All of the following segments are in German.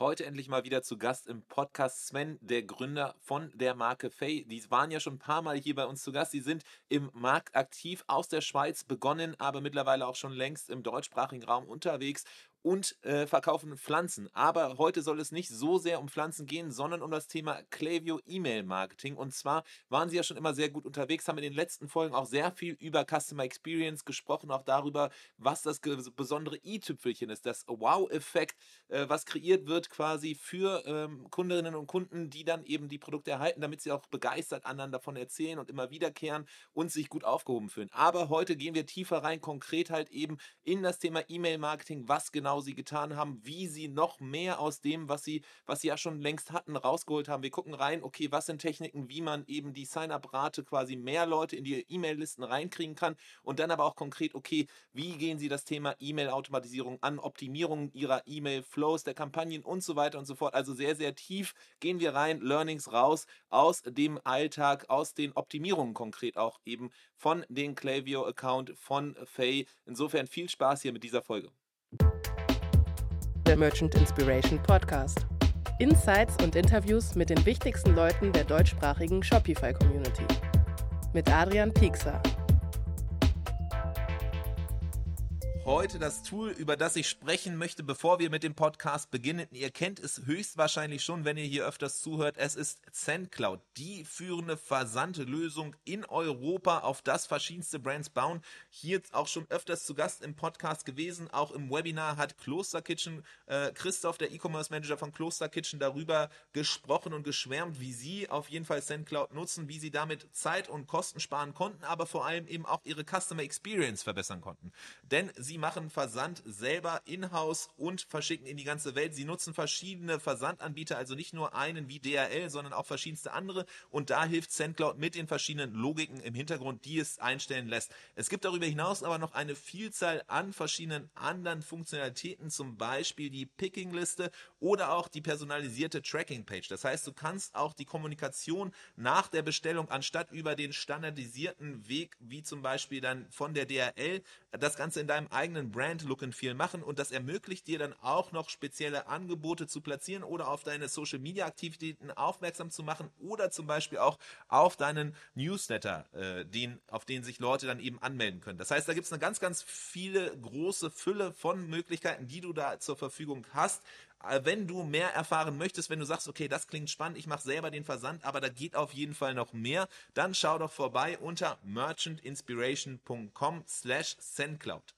Heute endlich mal wieder zu Gast im Podcast Sven, der Gründer von der Marke Fay. Die waren ja schon ein paar Mal hier bei uns zu Gast. Die sind im Markt aktiv aus der Schweiz begonnen, aber mittlerweile auch schon längst im deutschsprachigen Raum unterwegs und äh, verkaufen Pflanzen. Aber heute soll es nicht so sehr um Pflanzen gehen, sondern um das Thema Klaviyo E-Mail Marketing. Und zwar waren sie ja schon immer sehr gut unterwegs, haben in den letzten Folgen auch sehr viel über Customer Experience gesprochen, auch darüber, was das besondere i-Tüpfelchen ist, das Wow-Effekt, äh, was kreiert wird quasi für ähm, Kundinnen und Kunden, die dann eben die Produkte erhalten, damit sie auch begeistert anderen davon erzählen und immer wiederkehren und sich gut aufgehoben fühlen. Aber heute gehen wir tiefer rein, konkret halt eben in das Thema E-Mail Marketing, was genau genau sie getan haben, wie sie noch mehr aus dem, was sie, was sie ja schon längst hatten, rausgeholt haben. Wir gucken rein, okay, was sind Techniken, wie man eben die Sign-up-Rate quasi mehr Leute in die E-Mail-Listen reinkriegen kann und dann aber auch konkret, okay, wie gehen sie das Thema E-Mail-Automatisierung an, Optimierung ihrer E-Mail-Flows, der Kampagnen und so weiter und so fort. Also sehr, sehr tief gehen wir rein, Learnings raus aus dem Alltag, aus den Optimierungen konkret auch eben von den Klaviyo-Account von Faye. Insofern viel Spaß hier mit dieser Folge der Merchant Inspiration Podcast. Insights und Interviews mit den wichtigsten Leuten der deutschsprachigen Shopify-Community. Mit Adrian Piekser. Heute das Tool, über das ich sprechen möchte, bevor wir mit dem Podcast beginnen. Ihr kennt es höchstwahrscheinlich schon, wenn ihr hier öfters zuhört. Es ist ZenCloud, die führende Versandlösung in Europa, auf das verschiedenste Brands bauen. Hier auch schon öfters zu Gast im Podcast gewesen. Auch im Webinar hat Kloster Kitchen, äh, Christoph, der E-Commerce Manager von Kloster Kitchen, darüber gesprochen und geschwärmt, wie sie auf jeden Fall ZenCloud nutzen, wie sie damit Zeit und Kosten sparen konnten, aber vor allem eben auch ihre Customer Experience verbessern konnten. Denn sie machen Versand selber in-house und verschicken in die ganze Welt. Sie nutzen verschiedene Versandanbieter, also nicht nur einen wie DRL, sondern auch verschiedenste andere. Und da hilft SendCloud mit den verschiedenen Logiken im Hintergrund, die es einstellen lässt. Es gibt darüber hinaus aber noch eine Vielzahl an verschiedenen anderen Funktionalitäten, zum Beispiel die Picking-Liste oder auch die personalisierte Tracking-Page. Das heißt, du kannst auch die Kommunikation nach der Bestellung anstatt über den standardisierten Weg, wie zum Beispiel dann von der DRL, das Ganze in deinem eigenen Brand Look and Feel machen und das ermöglicht dir dann auch noch spezielle Angebote zu platzieren oder auf deine Social Media Aktivitäten aufmerksam zu machen oder zum Beispiel auch auf deinen Newsletter, äh, den, auf den sich Leute dann eben anmelden können. Das heißt, da gibt es eine ganz, ganz viele große Fülle von Möglichkeiten, die du da zur Verfügung hast, äh, wenn du mehr erfahren möchtest, wenn du sagst, okay, das klingt spannend, ich mache selber den Versand, aber da geht auf jeden Fall noch mehr, dann schau doch vorbei unter merchantinspiration.com slash sendcloud.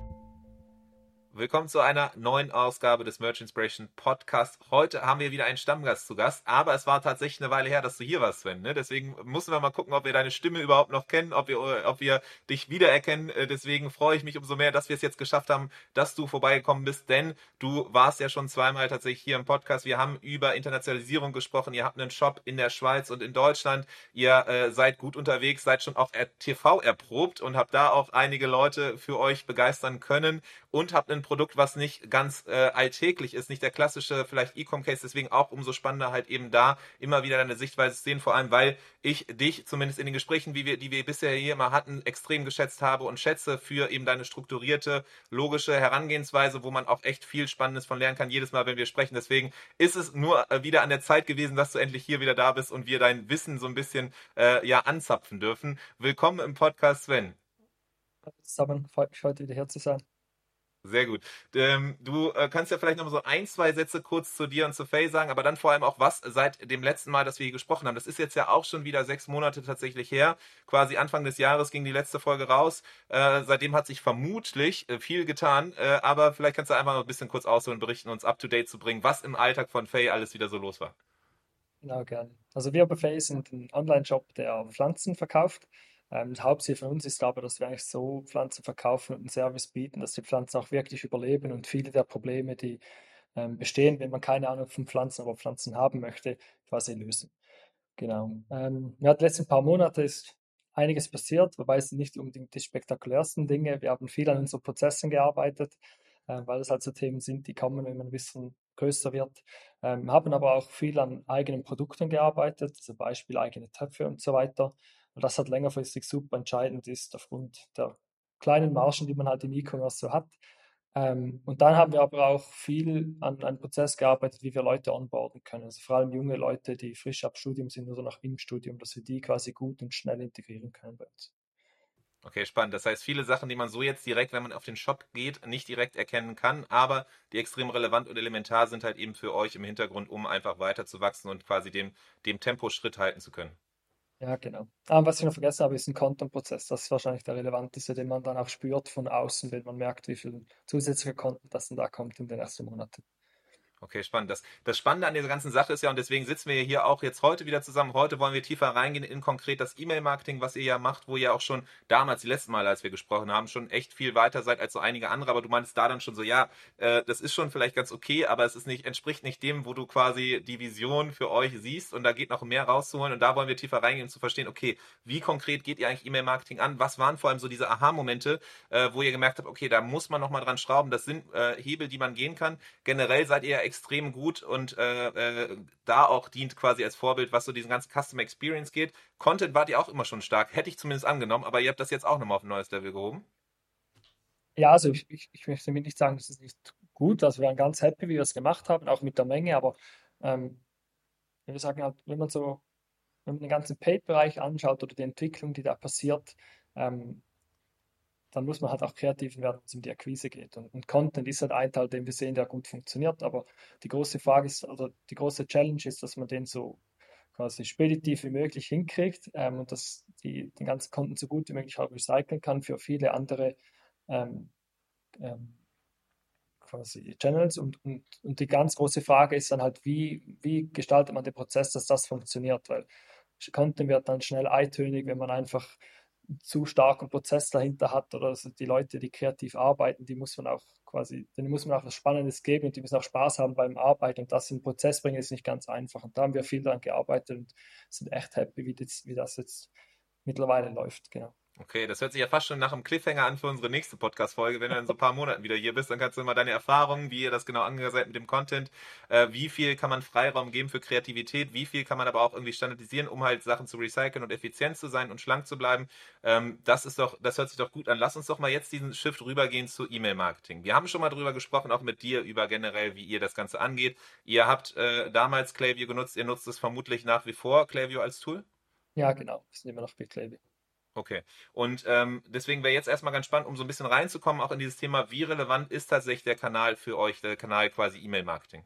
Willkommen zu einer neuen Ausgabe des Merch Inspiration Podcast. Heute haben wir wieder einen Stammgast zu Gast, aber es war tatsächlich eine Weile her, dass du hier warst, Sven. Ne? Deswegen müssen wir mal gucken, ob wir deine Stimme überhaupt noch kennen, ob wir, ob wir dich wiedererkennen. Äh, deswegen freue ich mich umso mehr, dass wir es jetzt geschafft haben, dass du vorbeigekommen bist, denn du warst ja schon zweimal tatsächlich hier im Podcast. Wir haben über Internationalisierung gesprochen. Ihr habt einen Shop in der Schweiz und in Deutschland. Ihr äh, seid gut unterwegs, seid schon auch TV erprobt und habt da auch einige Leute für euch begeistern können und habt ein Produkt, was nicht ganz äh, alltäglich ist, nicht der klassische vielleicht E-Com-Case, deswegen auch umso spannender halt eben da immer wieder deine Sichtweise zu sehen, vor allem weil ich dich zumindest in den Gesprächen, wie wir, die wir bisher hier immer hatten, extrem geschätzt habe und schätze für eben deine strukturierte, logische Herangehensweise, wo man auch echt viel Spannendes von lernen kann, jedes Mal, wenn wir sprechen. Deswegen ist es nur äh, wieder an der Zeit gewesen, dass du endlich hier wieder da bist und wir dein Wissen so ein bisschen äh, ja anzapfen dürfen. Willkommen im Podcast, Sven. Zusammen, freut mich heute wieder hier zu sein. Sehr gut. Ähm, du äh, kannst ja vielleicht noch mal so ein, zwei Sätze kurz zu dir und zu Faye sagen, aber dann vor allem auch was seit dem letzten Mal, dass wir hier gesprochen haben. Das ist jetzt ja auch schon wieder sechs Monate tatsächlich her. Quasi Anfang des Jahres ging die letzte Folge raus. Äh, seitdem hat sich vermutlich äh, viel getan, aber vielleicht kannst du einfach noch ein bisschen kurz ausholen, berichten, uns up to date zu bringen, was im Alltag von Faye alles wieder so los war. Genau, gerne. Also wir bei Faye sind ein Online-Shop, der Pflanzen verkauft. Ähm, das Hauptziel von uns ist aber, dass wir eigentlich so Pflanzen verkaufen und einen Service bieten, dass die Pflanzen auch wirklich überleben und viele der Probleme, die ähm, bestehen, wenn man keine Ahnung von Pflanzen, aber Pflanzen haben möchte, quasi lösen. Genau. Ähm, ja, die letzten paar Monate ist einiges passiert, wobei es nicht unbedingt die spektakulärsten Dinge. Wir haben viel an unseren Prozessen gearbeitet, äh, weil es halt so Themen sind, die kommen, wenn man ein bisschen größer wird. Ähm, haben aber auch viel an eigenen Produkten gearbeitet, zum Beispiel eigene Töpfe und so weiter. Und das halt längerfristig super entscheidend ist aufgrund der kleinen Margen, die man halt im E-Commerce so hat. Ähm, und dann haben wir aber auch viel an einem Prozess gearbeitet, wie wir Leute onboarden können. Also vor allem junge Leute, die frisch ab Studium sind oder noch im Studium, dass wir die quasi gut und schnell integrieren können bei uns. Okay, spannend. Das heißt, viele Sachen, die man so jetzt direkt, wenn man auf den Shop geht, nicht direkt erkennen kann, aber die extrem relevant und elementar sind halt eben für euch im Hintergrund, um einfach weiterzuwachsen und quasi dem, dem Tempo Schritt halten zu können. Ja, genau. Ah, was ich noch vergessen habe, ist ein Kontenprozess. Das ist wahrscheinlich der relevanteste, den man dann auch spürt von außen, wenn man merkt, wie viel zusätzliche Konten das dann da kommt in den ersten Monaten. Okay, spannend. Das, das Spannende an dieser ganzen Sache ist ja, und deswegen sitzen wir hier auch jetzt heute wieder zusammen. Heute wollen wir tiefer reingehen in konkret das E-Mail-Marketing, was ihr ja macht, wo ihr auch schon damals, die letzten Mal, als wir gesprochen haben, schon echt viel weiter seid als so einige andere. Aber du meinst da dann schon so, ja, äh, das ist schon vielleicht ganz okay, aber es ist nicht, entspricht nicht dem, wo du quasi die Vision für euch siehst und da geht noch mehr rauszuholen. Und da wollen wir tiefer reingehen, um zu verstehen, okay, wie konkret geht ihr eigentlich E-Mail-Marketing an? Was waren vor allem so diese Aha-Momente, äh, wo ihr gemerkt habt, okay, da muss man nochmal dran schrauben. Das sind äh, Hebel, die man gehen kann. Generell seid ihr ja extrem gut und äh, äh, da auch dient quasi als Vorbild, was so diesen ganzen Customer Experience geht. Content wart ihr auch immer schon stark, hätte ich zumindest angenommen, aber ihr habt das jetzt auch nochmal auf ein neues Level gehoben. Ja, also ich, ich, ich möchte damit nicht sagen, das ist nicht gut. Also wir waren ganz happy, wie wir es gemacht haben, auch mit der Menge, aber ähm, wir sagen halt, wenn man so, wenn man den ganzen Paid-Bereich anschaut oder die Entwicklung, die da passiert, ähm, dann muss man halt auch kreativ werden, wenn es um die Akquise geht. Und, und, Content ist halt ein Teil, den wir sehen, der gut funktioniert. Aber die große Frage ist, also die große Challenge ist, dass man den so quasi speditiv wie möglich hinkriegt ähm, und dass die, den ganzen Content so gut wie möglich auch recyceln kann für viele andere ähm, ähm, quasi Channels. Und, und, und die ganz große Frage ist dann halt, wie, wie gestaltet man den Prozess, dass das funktioniert? Weil Content wird dann schnell eintönig, wenn man einfach zu starken Prozess dahinter hat oder also die Leute, die kreativ arbeiten, die muss man auch quasi, denen muss man auch was Spannendes geben und die müssen auch Spaß haben beim Arbeiten und das in den Prozess bringen ist nicht ganz einfach und da haben wir viel daran gearbeitet und sind echt happy, wie das, wie das jetzt mittlerweile läuft, genau. Okay, das hört sich ja fast schon nach einem Cliffhanger an für unsere nächste Podcast-Folge. Wenn du in so ein paar Monaten wieder hier bist, dann kannst du immer deine Erfahrungen, wie ihr das genau angegangen seid mit dem Content, äh, wie viel kann man Freiraum geben für Kreativität, wie viel kann man aber auch irgendwie standardisieren, um halt Sachen zu recyceln und effizient zu sein und schlank zu bleiben. Ähm, das ist doch, das hört sich doch gut an. Lass uns doch mal jetzt diesen Shift rübergehen zu E-Mail-Marketing. Wir haben schon mal drüber gesprochen, auch mit dir über generell, wie ihr das Ganze angeht. Ihr habt äh, damals Klaviyo genutzt, ihr nutzt es vermutlich nach wie vor, Klaviyo als Tool? Ja, genau. Wir sind immer noch bei Klaviyo. Okay. Und ähm, deswegen wäre jetzt erstmal ganz spannend, um so ein bisschen reinzukommen, auch in dieses Thema, wie relevant ist tatsächlich der Kanal für euch, der Kanal quasi E-Mail-Marketing?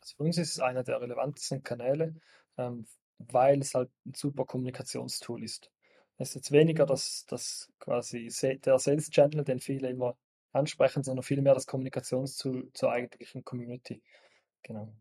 Also für uns ist es einer der relevantesten Kanäle, ähm, weil es halt ein super Kommunikationstool ist. Es ist jetzt weniger das, das quasi der Sales Channel, den viele immer ansprechen, sondern vielmehr das Kommunikationstool zur eigentlichen Community. Genau.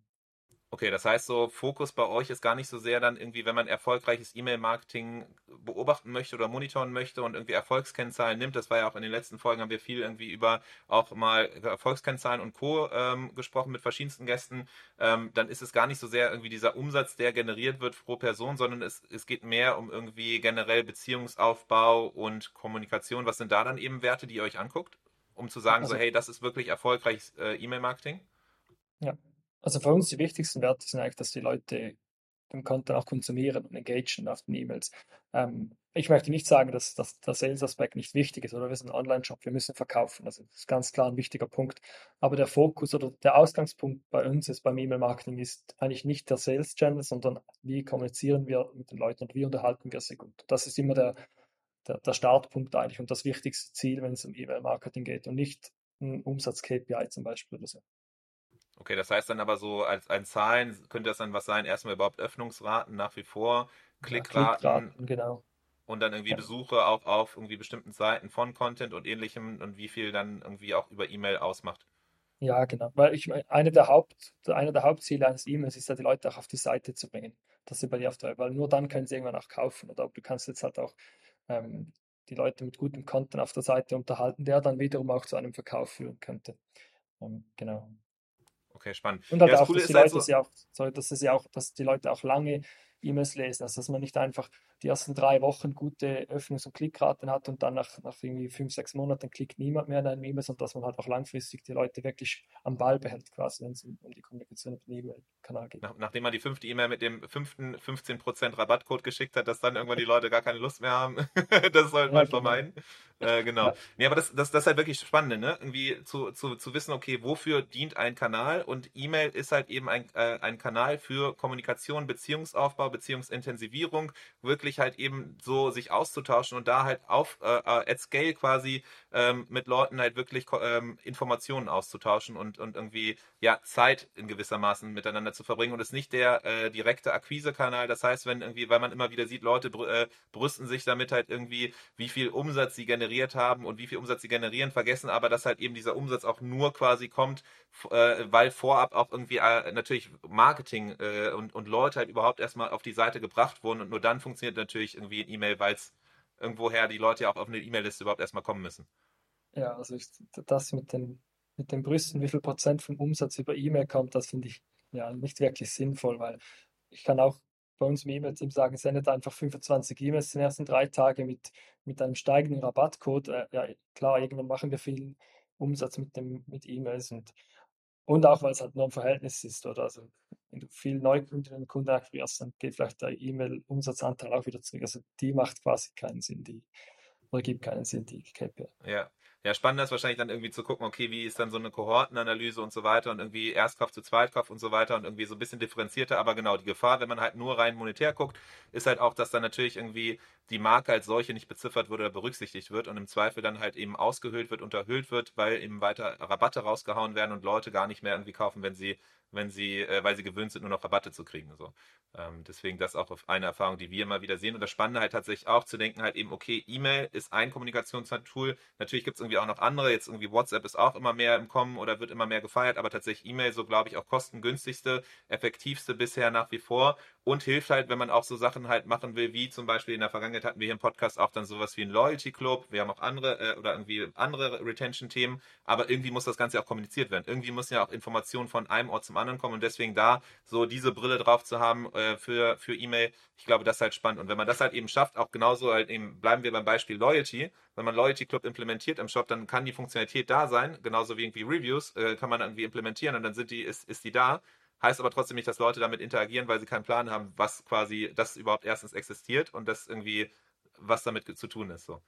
Okay, das heißt so, Fokus bei euch ist gar nicht so sehr dann irgendwie, wenn man erfolgreiches E-Mail-Marketing beobachten möchte oder monitoren möchte und irgendwie Erfolgskennzahlen nimmt. Das war ja auch in den letzten Folgen, haben wir viel irgendwie über auch mal Erfolgskennzahlen und Co. Ähm, gesprochen mit verschiedensten Gästen. Ähm, dann ist es gar nicht so sehr irgendwie dieser Umsatz, der generiert wird pro Person, sondern es, es geht mehr um irgendwie generell Beziehungsaufbau und Kommunikation. Was sind da dann eben Werte, die ihr euch anguckt, um zu sagen, also, so hey, das ist wirklich erfolgreiches äh, E-Mail-Marketing? Ja, also für uns die wichtigsten Werte sind eigentlich, dass die Leute den Content auch konsumieren und engagieren auf den E-Mails. Ähm, ich möchte nicht sagen, dass, dass der Sales-Aspekt nicht wichtig ist, oder wir sind ein Online-Shop, wir müssen verkaufen. Also das ist ganz klar ein wichtiger Punkt. Aber der Fokus oder der Ausgangspunkt bei uns ist beim E-Mail-Marketing ist eigentlich nicht der Sales-Channel, sondern wie kommunizieren wir mit den Leuten und wie unterhalten wir sie gut. Das ist immer der, der, der Startpunkt eigentlich und das wichtigste Ziel, wenn es um E-Mail-Marketing geht und nicht ein Umsatz-KPI zum Beispiel oder so. Okay, das heißt dann aber so als ein Zahlen könnte das dann was sein? Erstmal überhaupt Öffnungsraten nach wie vor, Klickraten, ja, Klickraten genau. Und dann irgendwie ja. Besuche auch auf irgendwie bestimmten Seiten von Content und ähnlichem und wie viel dann irgendwie auch über E-Mail ausmacht. Ja, genau. Weil ich eine der Haupt, eine der Hauptziele eines E-Mails ist ja, die Leute auch auf die Seite zu bringen, dass sie bei dir auf der, weil nur dann können sie irgendwann auch kaufen. Oder du kannst jetzt halt auch ähm, die Leute mit gutem Content auf der Seite unterhalten, der dann wiederum auch zu einem Verkauf führen könnte. Ähm, genau. Okay, spannend. Und halt ja, auch, dass die Leute also, ja auch, sorry, dass es ja auch, dass die Leute auch lange E-Mails lesen. Also dass man nicht einfach die ersten drei Wochen gute Öffnungs- und Klickraten hat und dann nach, nach irgendwie fünf, sechs Monaten klickt niemand mehr in einem E-Mail, sondern dass man halt auch langfristig die Leute wirklich am Ball behält, quasi, wenn es um, um die Kommunikation mit dem E-Mail-Kanal geht. Nach, nachdem man die fünfte E-Mail mit dem fünften 15% Rabattcode geschickt hat, dass dann irgendwann die Leute gar keine Lust mehr haben. das sollte man ja, genau. vermeiden. Äh, genau. Ja. Nee, aber das, das, das ist halt wirklich spannend, ne? Irgendwie zu, zu, zu wissen, okay, wofür dient ein Kanal? Und E-Mail ist halt eben ein, äh, ein Kanal für Kommunikation, Beziehungsaufbau, Beziehungsintensivierung, wirklich halt eben so sich auszutauschen und da halt auf äh, äh at scale quasi ähm, mit Leuten halt wirklich ähm, Informationen auszutauschen und, und irgendwie ja Zeit in gewissermaßen miteinander zu verbringen und es nicht der äh, direkte Akquisekanal. Das heißt, wenn irgendwie, weil man immer wieder sieht, Leute br äh, brüsten sich damit halt irgendwie, wie viel Umsatz sie generiert haben und wie viel Umsatz sie generieren, vergessen aber, dass halt eben dieser Umsatz auch nur quasi kommt, äh, weil vorab auch irgendwie äh, natürlich Marketing äh, und, und Leute halt überhaupt erstmal auf die Seite gebracht wurden und nur dann funktioniert natürlich irgendwie ein E-Mail, weil es irgendwoher die Leute ja auch auf eine E-Mail-Liste überhaupt erstmal kommen müssen. Ja, also ich, das mit den, mit den Brüsten, wie viel Prozent vom Umsatz über E-Mail kommt, das finde ich ja nicht wirklich sinnvoll, weil ich kann auch bei uns im E-Mail-Team sagen, sendet einfach 25 E-Mails in den ersten drei Tagen mit, mit einem steigenden Rabattcode. Äh, ja, klar, irgendwann machen wir viel Umsatz mit dem mit E-Mails und, und auch, weil es halt nur ein Verhältnis ist. Oder also, wenn du viel Neukundinnen und Kunden akquirierst, dann geht vielleicht der E-Mail-Umsatzanteil auch wieder zurück. Also die macht quasi keinen Sinn, die oder gibt keinen Sinn, die KPI. Ja, ja, spannend ist wahrscheinlich dann irgendwie zu gucken, okay, wie ist dann so eine Kohortenanalyse und so weiter und irgendwie Erstkauf zu Zweitkauf und so weiter und irgendwie so ein bisschen differenzierter. Aber genau, die Gefahr, wenn man halt nur rein monetär guckt, ist halt auch, dass dann natürlich irgendwie die Marke als solche nicht beziffert wird oder berücksichtigt wird und im Zweifel dann halt eben ausgehöhlt wird, unterhöhlt wird, weil eben weiter Rabatte rausgehauen werden und Leute gar nicht mehr irgendwie kaufen, wenn sie wenn sie, äh, weil sie gewöhnt sind, nur noch Rabatte zu kriegen. So. Ähm, deswegen das auch eine Erfahrung, die wir immer wieder sehen. Und das Spannende halt tatsächlich auch zu denken, halt eben, okay, E-Mail ist ein Kommunikationstool. Natürlich gibt es irgendwie auch noch andere. Jetzt irgendwie WhatsApp ist auch immer mehr im Kommen oder wird immer mehr gefeiert, aber tatsächlich E-Mail so, glaube ich, auch kostengünstigste, effektivste bisher nach wie vor und hilft halt, wenn man auch so Sachen halt machen will, wie zum Beispiel in der Vergangenheit hatten wir hier im Podcast auch dann sowas wie ein Loyalty Club. Wir haben auch andere äh, oder irgendwie andere Retention-Themen, aber irgendwie muss das Ganze auch kommuniziert werden. Irgendwie müssen ja auch Informationen von einem Ort zum anderen kommen und deswegen da so diese Brille drauf zu haben äh, für, für E-Mail, ich glaube, das ist halt spannend. Und wenn man das halt eben schafft, auch genauso halt eben, bleiben wir beim Beispiel Loyalty, wenn man Loyalty Club implementiert im Shop, dann kann die Funktionalität da sein, genauso wie irgendwie Reviews, äh, kann man irgendwie implementieren und dann sind die, ist, ist die da Heißt aber trotzdem nicht, dass Leute damit interagieren, weil sie keinen Plan haben, was quasi das überhaupt erstens existiert und das irgendwie, was damit zu tun ist. So.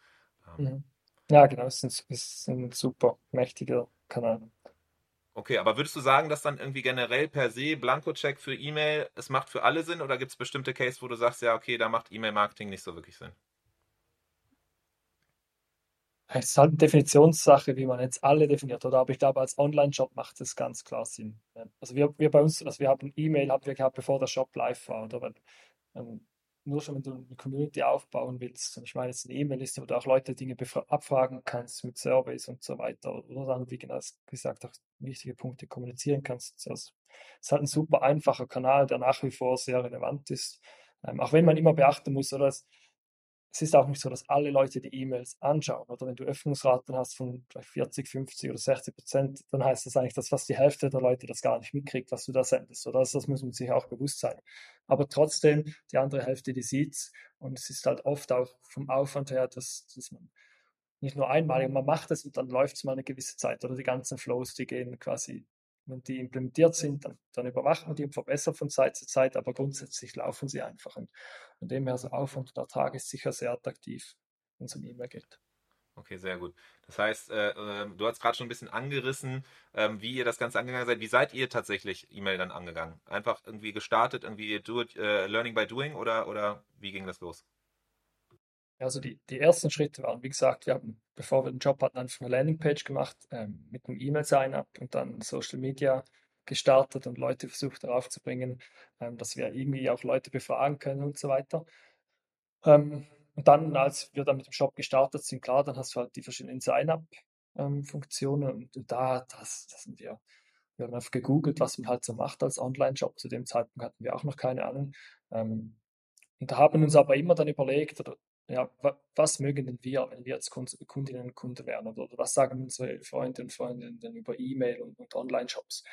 Ähm. Mhm. Ja, genau, es ist ein, ist ein super mächtiger Kanal. Okay, aber würdest du sagen, dass dann irgendwie generell per se Blanko-Check für E-Mail, es macht für alle Sinn oder gibt es bestimmte Cases, wo du sagst, ja, okay, da macht E-Mail-Marketing nicht so wirklich Sinn? Es ist halt eine Definitionssache, wie man jetzt alle definiert, oder? Aber ich glaube, als Online-Shop macht es ganz klar Sinn. Also wir, wir bei uns, also wir haben E-Mail haben wir gehabt, bevor der Shop live war, oder? Weil, ähm, nur schon, wenn du eine Community aufbauen willst, und ich meine jetzt eine E-Mail-Liste, wo du auch Leute Dinge abfragen kannst mit Surveys und so weiter, oder dann, wie gesagt, auch wichtige Punkte kommunizieren kannst. Also, es ist halt ein super einfacher Kanal, der nach wie vor sehr relevant ist. Ähm, auch wenn man immer beachten muss, oder? Es, es ist auch nicht so, dass alle Leute die E-Mails anschauen. Oder wenn du Öffnungsraten hast von 40, 50 oder 60 Prozent, dann heißt das eigentlich, dass fast die Hälfte der Leute das gar nicht mitkriegt, was du da sendest. Oder also das muss man sich auch bewusst sein. Aber trotzdem, die andere Hälfte, die sieht es. Und es ist halt oft auch vom Aufwand her, dass, dass man nicht nur einmalig, man macht es und dann läuft es mal eine gewisse Zeit. Oder die ganzen Flows, die gehen quasi wenn die implementiert sind, dann, dann überwachen wir die und verbessern von Zeit zu Zeit, aber grundsätzlich laufen sie einfach. Und von dem her, so Aufwand und Ertrag ist sicher sehr attraktiv, wenn es um E-Mail geht. Okay, sehr gut. Das heißt, äh, ähm, du hast gerade schon ein bisschen angerissen, ähm, wie ihr das Ganze angegangen seid. Wie seid ihr tatsächlich E-Mail dann angegangen? Einfach irgendwie gestartet, irgendwie do it, äh, Learning by Doing oder, oder wie ging das los? Also die, die ersten Schritte waren, wie gesagt, wir haben, bevor wir den Job hatten, einfach eine Landingpage gemacht ähm, mit einem E-Mail-Sign-up und dann Social Media gestartet und Leute versucht darauf zu bringen, ähm, dass wir irgendwie auch Leute befragen können und so weiter. Ähm, und dann, als wir dann mit dem Shop gestartet sind, klar, dann hast du halt die verschiedenen Sign-up-Funktionen ähm, und, und, da, das, das sind wir, wir haben einfach gegoogelt, was man halt so macht als Online-Shop. Zu dem Zeitpunkt hatten wir auch noch keine Ahnung. Ähm, und da haben uns aber immer dann überlegt, oder ja, was mögen denn wir, wenn wir als Kundinnen und Kunden werden? Oder was sagen unsere Freunde und Freundinnen denn über E-Mail und, und Online-Shops?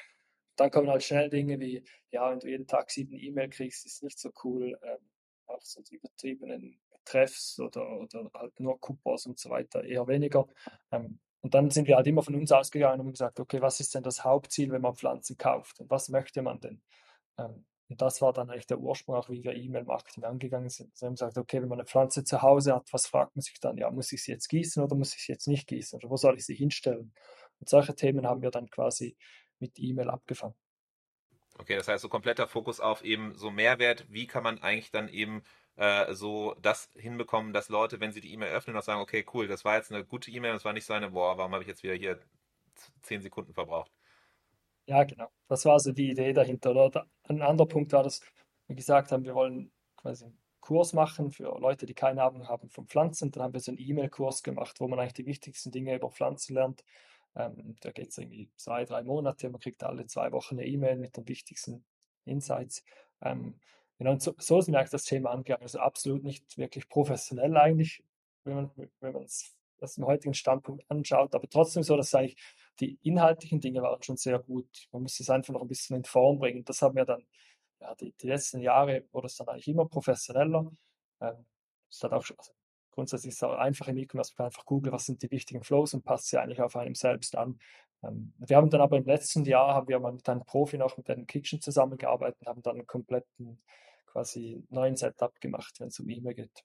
dann kommen halt schnell Dinge wie, ja, wenn du jeden Tag sieben E-Mail kriegst, ist nicht so cool. Ähm, auch so die übertriebenen Treffs oder, oder halt nur Coupons und so weiter eher weniger. Ähm, und dann sind wir halt immer von uns ausgegangen und haben gesagt, okay, was ist denn das Hauptziel, wenn man Pflanzen kauft und was möchte man denn? Ähm, und das war dann eigentlich der Ursprung, auch wie wir E-Mail-Marketing angegangen sind. Sie haben gesagt, okay, wenn man eine Pflanze zu Hause hat, was fragt man sich dann? Ja, muss ich sie jetzt gießen oder muss ich sie jetzt nicht gießen? Oder wo soll ich sie hinstellen? Und solche Themen haben wir dann quasi mit E-Mail abgefangen. Okay, das heißt so kompletter Fokus auf eben so Mehrwert. Wie kann man eigentlich dann eben äh, so das hinbekommen, dass Leute, wenn sie die E-Mail öffnen, auch sagen, okay, cool, das war jetzt eine gute E-Mail, das war nicht so eine, boah, warum habe ich jetzt wieder hier zehn Sekunden verbraucht? Ja, genau. Das war so die Idee dahinter. Oder ein anderer Punkt war, dass wir gesagt haben, wir wollen quasi einen Kurs machen für Leute, die keine Ahnung haben von Pflanzen. Dann haben wir so einen E-Mail-Kurs gemacht, wo man eigentlich die wichtigsten Dinge über Pflanzen lernt. Ähm, da geht es irgendwie zwei, drei Monate. Man kriegt alle zwei Wochen eine E-Mail mit den wichtigsten Insights. Ähm, genau, so, so ist mir eigentlich das Thema angegangen. Also absolut nicht wirklich professionell eigentlich, wenn man wenn man es aus dem heutigen Standpunkt anschaut, aber trotzdem so, dass eigentlich die inhaltlichen Dinge waren schon sehr gut. Man muss es einfach noch ein bisschen in Form bringen. Das haben wir dann, ja, die, die letzten Jahre wurde es dann eigentlich immer professioneller. Ähm, es hat auch schon, also grundsätzlich ist es auch einfach im E-Commerce, man kann einfach googeln, was sind die wichtigen Flows und passt sie eigentlich auf einem selbst an. Ähm, wir haben dann aber im letzten Jahr, haben wir mal mit einem Profi noch mit einem Kitchen zusammengearbeitet und haben dann einen kompletten quasi neuen Setup gemacht, wenn es um E-Mail geht.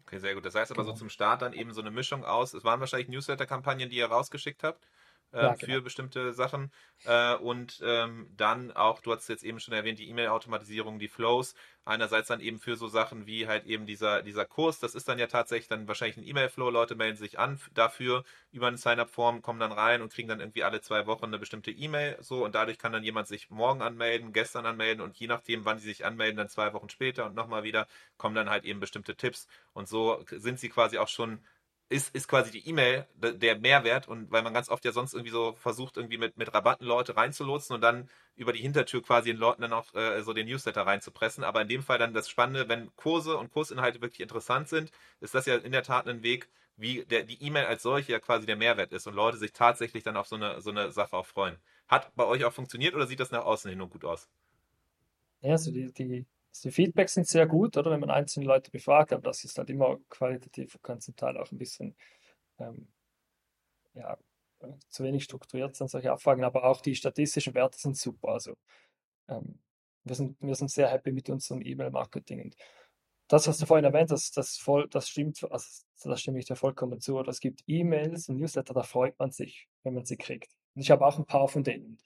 Okay, sehr gut. Das heißt aber genau. so zum Start dann eben so eine Mischung aus, es waren wahrscheinlich Newsletter-Kampagnen, die ihr rausgeschickt habt äh, ja, genau. für bestimmte Sachen. Äh, und ähm, dann auch, du hast jetzt eben schon erwähnt, die E-Mail-Automatisierung, die Flows. Einerseits dann eben für so Sachen wie halt eben dieser, dieser Kurs. Das ist dann ja tatsächlich dann wahrscheinlich ein E-Mail-Flow. Leute melden sich an dafür über eine Sign-up-Form, kommen dann rein und kriegen dann irgendwie alle zwei Wochen eine bestimmte E-Mail. So und dadurch kann dann jemand sich morgen anmelden, gestern anmelden und je nachdem, wann sie sich anmelden, dann zwei Wochen später und nochmal wieder kommen dann halt eben bestimmte Tipps. Und so sind sie quasi auch schon ist, ist quasi die E-Mail der Mehrwert und weil man ganz oft ja sonst irgendwie so versucht, irgendwie mit, mit Rabatten Leute reinzulotsen und dann über die Hintertür quasi den Leuten dann auch äh, so den Newsletter reinzupressen. Aber in dem Fall dann das Spannende, wenn Kurse und Kursinhalte wirklich interessant sind, ist das ja in der Tat ein Weg, wie der, die E-Mail als solche ja quasi der Mehrwert ist und Leute sich tatsächlich dann auf so eine, so eine Sache auch freuen. Hat bei euch auch funktioniert oder sieht das nach außen hin nur gut aus? Ja, also die, die die Feedbacks sind sehr gut, oder wenn man einzelne Leute befragt, aber das ist halt immer qualitativ, kann zum Teil auch ein bisschen ähm, ja, zu wenig strukturiert sind solche Abfragen, aber auch die statistischen Werte sind super. Also ähm, wir, sind, wir sind sehr happy mit unserem E-Mail-Marketing. Und das, was du vorhin erwähnt hast, das, voll, das stimmt, also das stimme ich dir vollkommen zu. Oder es gibt E-Mails und Newsletter, da freut man sich, wenn man sie kriegt. Und ich habe auch ein paar von denen.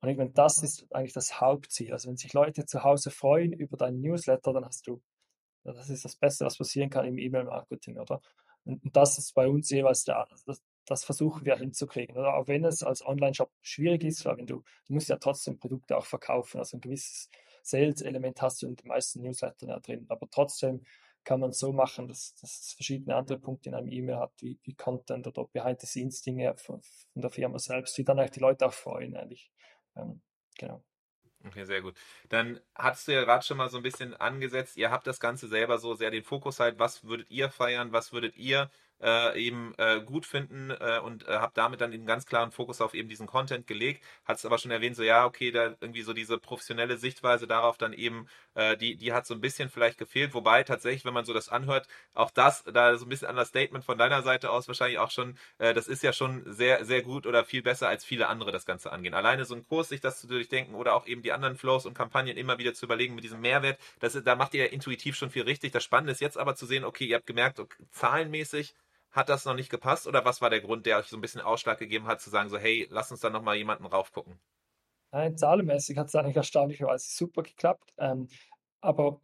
Und ich meine, das ist eigentlich das Hauptziel. Also wenn sich Leute zu Hause freuen über deinen Newsletter, dann hast du, das ist das Beste, was passieren kann im E-Mail-Marketing, oder? Und, und, das ist bei uns jeweils der, das, das versuchen wir hinzukriegen. Oder auch wenn es als Online-Shop schwierig ist, weil wenn du, du musst ja trotzdem Produkte auch verkaufen. Also ein gewisses Sales-Element hast du in den meisten Newslettern ja drin. Aber trotzdem kann man so machen, dass, dass es verschiedene andere Punkte in einem E-Mail hat, wie, wie Content oder Behind-the-Scenes-Dinge von, von, der Firma selbst, die dann eigentlich die Leute auch freuen, eigentlich. Ähm, genau. Okay, sehr gut. Dann hattest du ja gerade schon mal so ein bisschen angesetzt, ihr habt das Ganze selber so sehr den Fokus halt, was würdet ihr feiern, was würdet ihr äh, eben äh, gut finden äh, und äh, habe damit dann den ganz klaren Fokus auf eben diesen Content gelegt. Hat es aber schon erwähnt, so ja, okay, da irgendwie so diese professionelle Sichtweise darauf dann eben, äh, die, die hat so ein bisschen vielleicht gefehlt. Wobei tatsächlich, wenn man so das anhört, auch das, da so ein bisschen an das Statement von deiner Seite aus wahrscheinlich auch schon, äh, das ist ja schon sehr, sehr gut oder viel besser als viele andere das Ganze angehen. Alleine so ein Kurs, sich das zu durchdenken oder auch eben die anderen Flows und Kampagnen immer wieder zu überlegen mit diesem Mehrwert, das, da macht ihr ja intuitiv schon viel richtig. Das Spannende ist jetzt aber zu sehen, okay, ihr habt gemerkt, okay, zahlenmäßig hat das noch nicht gepasst oder was war der Grund, der euch so ein bisschen Ausschlag gegeben hat, zu sagen, so, hey, lass uns da nochmal jemanden raufgucken? Nein, zahlenmäßig hat es eigentlich erstaunlicherweise super geklappt. Ähm, aber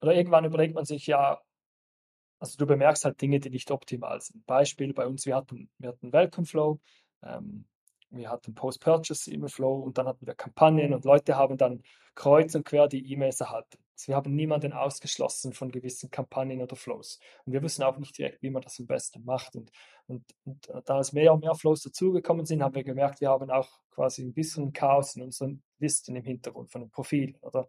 oder irgendwann überlegt man sich ja, also du bemerkst halt Dinge, die nicht optimal sind. Beispiel bei uns, wir hatten, wir hatten Welcome Flow, ähm, wir hatten Post-Purchase-E-Mail-Flow und dann hatten wir Kampagnen und Leute haben dann kreuz und quer die E-Mails erhalten. Also wir haben niemanden ausgeschlossen von gewissen Kampagnen oder Flows. Und wir wissen auch nicht direkt, wie man das am besten macht. Und, und, und da als mehr und mehr Flows dazugekommen sind, haben wir gemerkt, wir haben auch quasi ein bisschen Chaos in unseren Listen im Hintergrund von den Profilen. Oder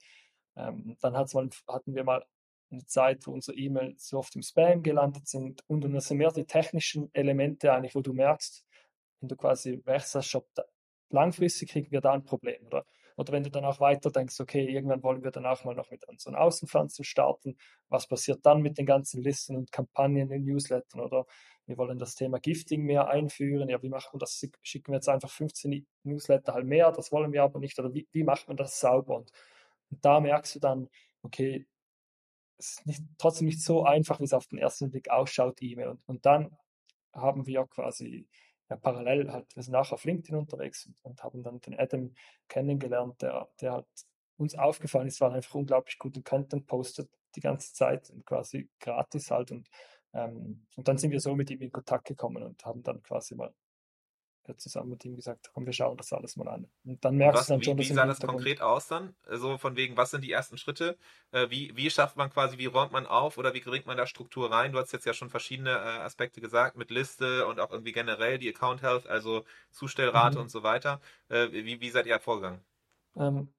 ähm, dann mal, hatten wir mal eine Zeit, wo unsere E-Mails so oft im Spam gelandet sind und, und das sind mehr die technischen Elemente eigentlich, wo du merkst, wenn du quasi Werkstattshop langfristig kriegen wir da ein Problem, oder? Oder wenn du dann auch weiter denkst, okay, irgendwann wollen wir dann auch mal noch mit unseren Außenpflanzen starten, was passiert dann mit den ganzen Listen und Kampagnen in Newslettern, oder? Wir wollen das Thema Gifting mehr einführen, ja, wie machen wir das? Schicken wir jetzt einfach 15 Newsletter halt mehr, das wollen wir aber nicht, oder wie, wie macht man das sauber? Und, und da merkst du dann, okay, es ist nicht, trotzdem nicht so einfach, wie es auf den ersten Blick ausschaut, E-Mail. Und, und dann haben wir quasi ja, parallel halt, wir sind auch auf LinkedIn unterwegs und, und haben dann den Adam kennengelernt, der, der halt uns aufgefallen ist, er einfach unglaublich guten Content postet die ganze Zeit und quasi gratis halt. Und, ähm, und dann sind wir so mit ihm in Kontakt gekommen und haben dann quasi mal zusammen mit ihm gesagt, komm, wir schauen das alles mal an. Und dann merkst was, du dann wie, schon, wie sah das konkret aus dann? So also von wegen, was sind die ersten Schritte? Äh, wie, wie schafft man quasi, wie räumt man auf oder wie bringt man da Struktur rein? Du hast jetzt ja schon verschiedene äh, Aspekte gesagt, mit Liste und auch irgendwie generell die Account Health, also Zustellrate mhm. und so weiter. Äh, wie, wie seid ihr vorgegangen? Ähm,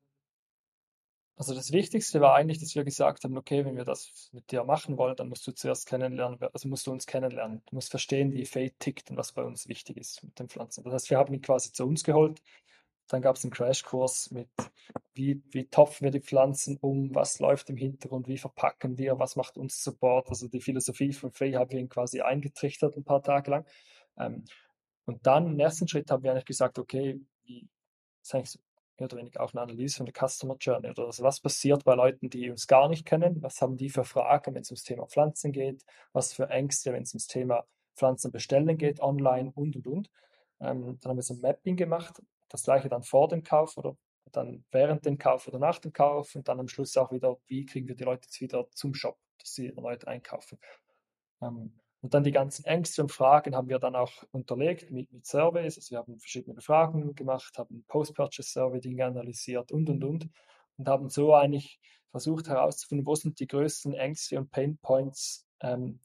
also das Wichtigste war eigentlich, dass wir gesagt haben, okay, wenn wir das mit dir machen wollen, dann musst du zuerst kennenlernen, also musst du uns kennenlernen. Du musst verstehen, wie Fate tickt und was bei uns wichtig ist mit den Pflanzen. Das heißt, wir haben ihn quasi zu uns geholt. Dann gab es einen Crashkurs mit, wie, wie topfen wir die Pflanzen um, was läuft im Hintergrund, wie verpacken wir, was macht uns Support. Also die Philosophie von Free haben wir ihn quasi eingetrichtert ein paar Tage lang. Ähm, und dann im ersten Schritt haben wir eigentlich gesagt, okay, wie, ist eigentlich mehr oder weniger auch eine Analyse von der Customer Journey. Oder also was passiert bei Leuten, die uns gar nicht kennen? Was haben die für Fragen, wenn es ums Thema Pflanzen geht? Was für Ängste, wenn es ums Thema Pflanzen bestellen geht, online und und und. Ähm, dann haben wir so ein Mapping gemacht. Das gleiche dann vor dem Kauf oder dann während dem Kauf oder nach dem Kauf und dann am Schluss auch wieder, wie kriegen wir die Leute jetzt wieder zum Shop, dass sie erneut einkaufen. Ähm, und dann die ganzen Ängste und Fragen haben wir dann auch unterlegt mit, mit Surveys. Also wir haben verschiedene Befragungen gemacht, haben Post-Purchase-Survey-Dinge analysiert und, und, und. Und haben so eigentlich versucht herauszufinden, wo sind die größten Ängste und Pain Points ähm,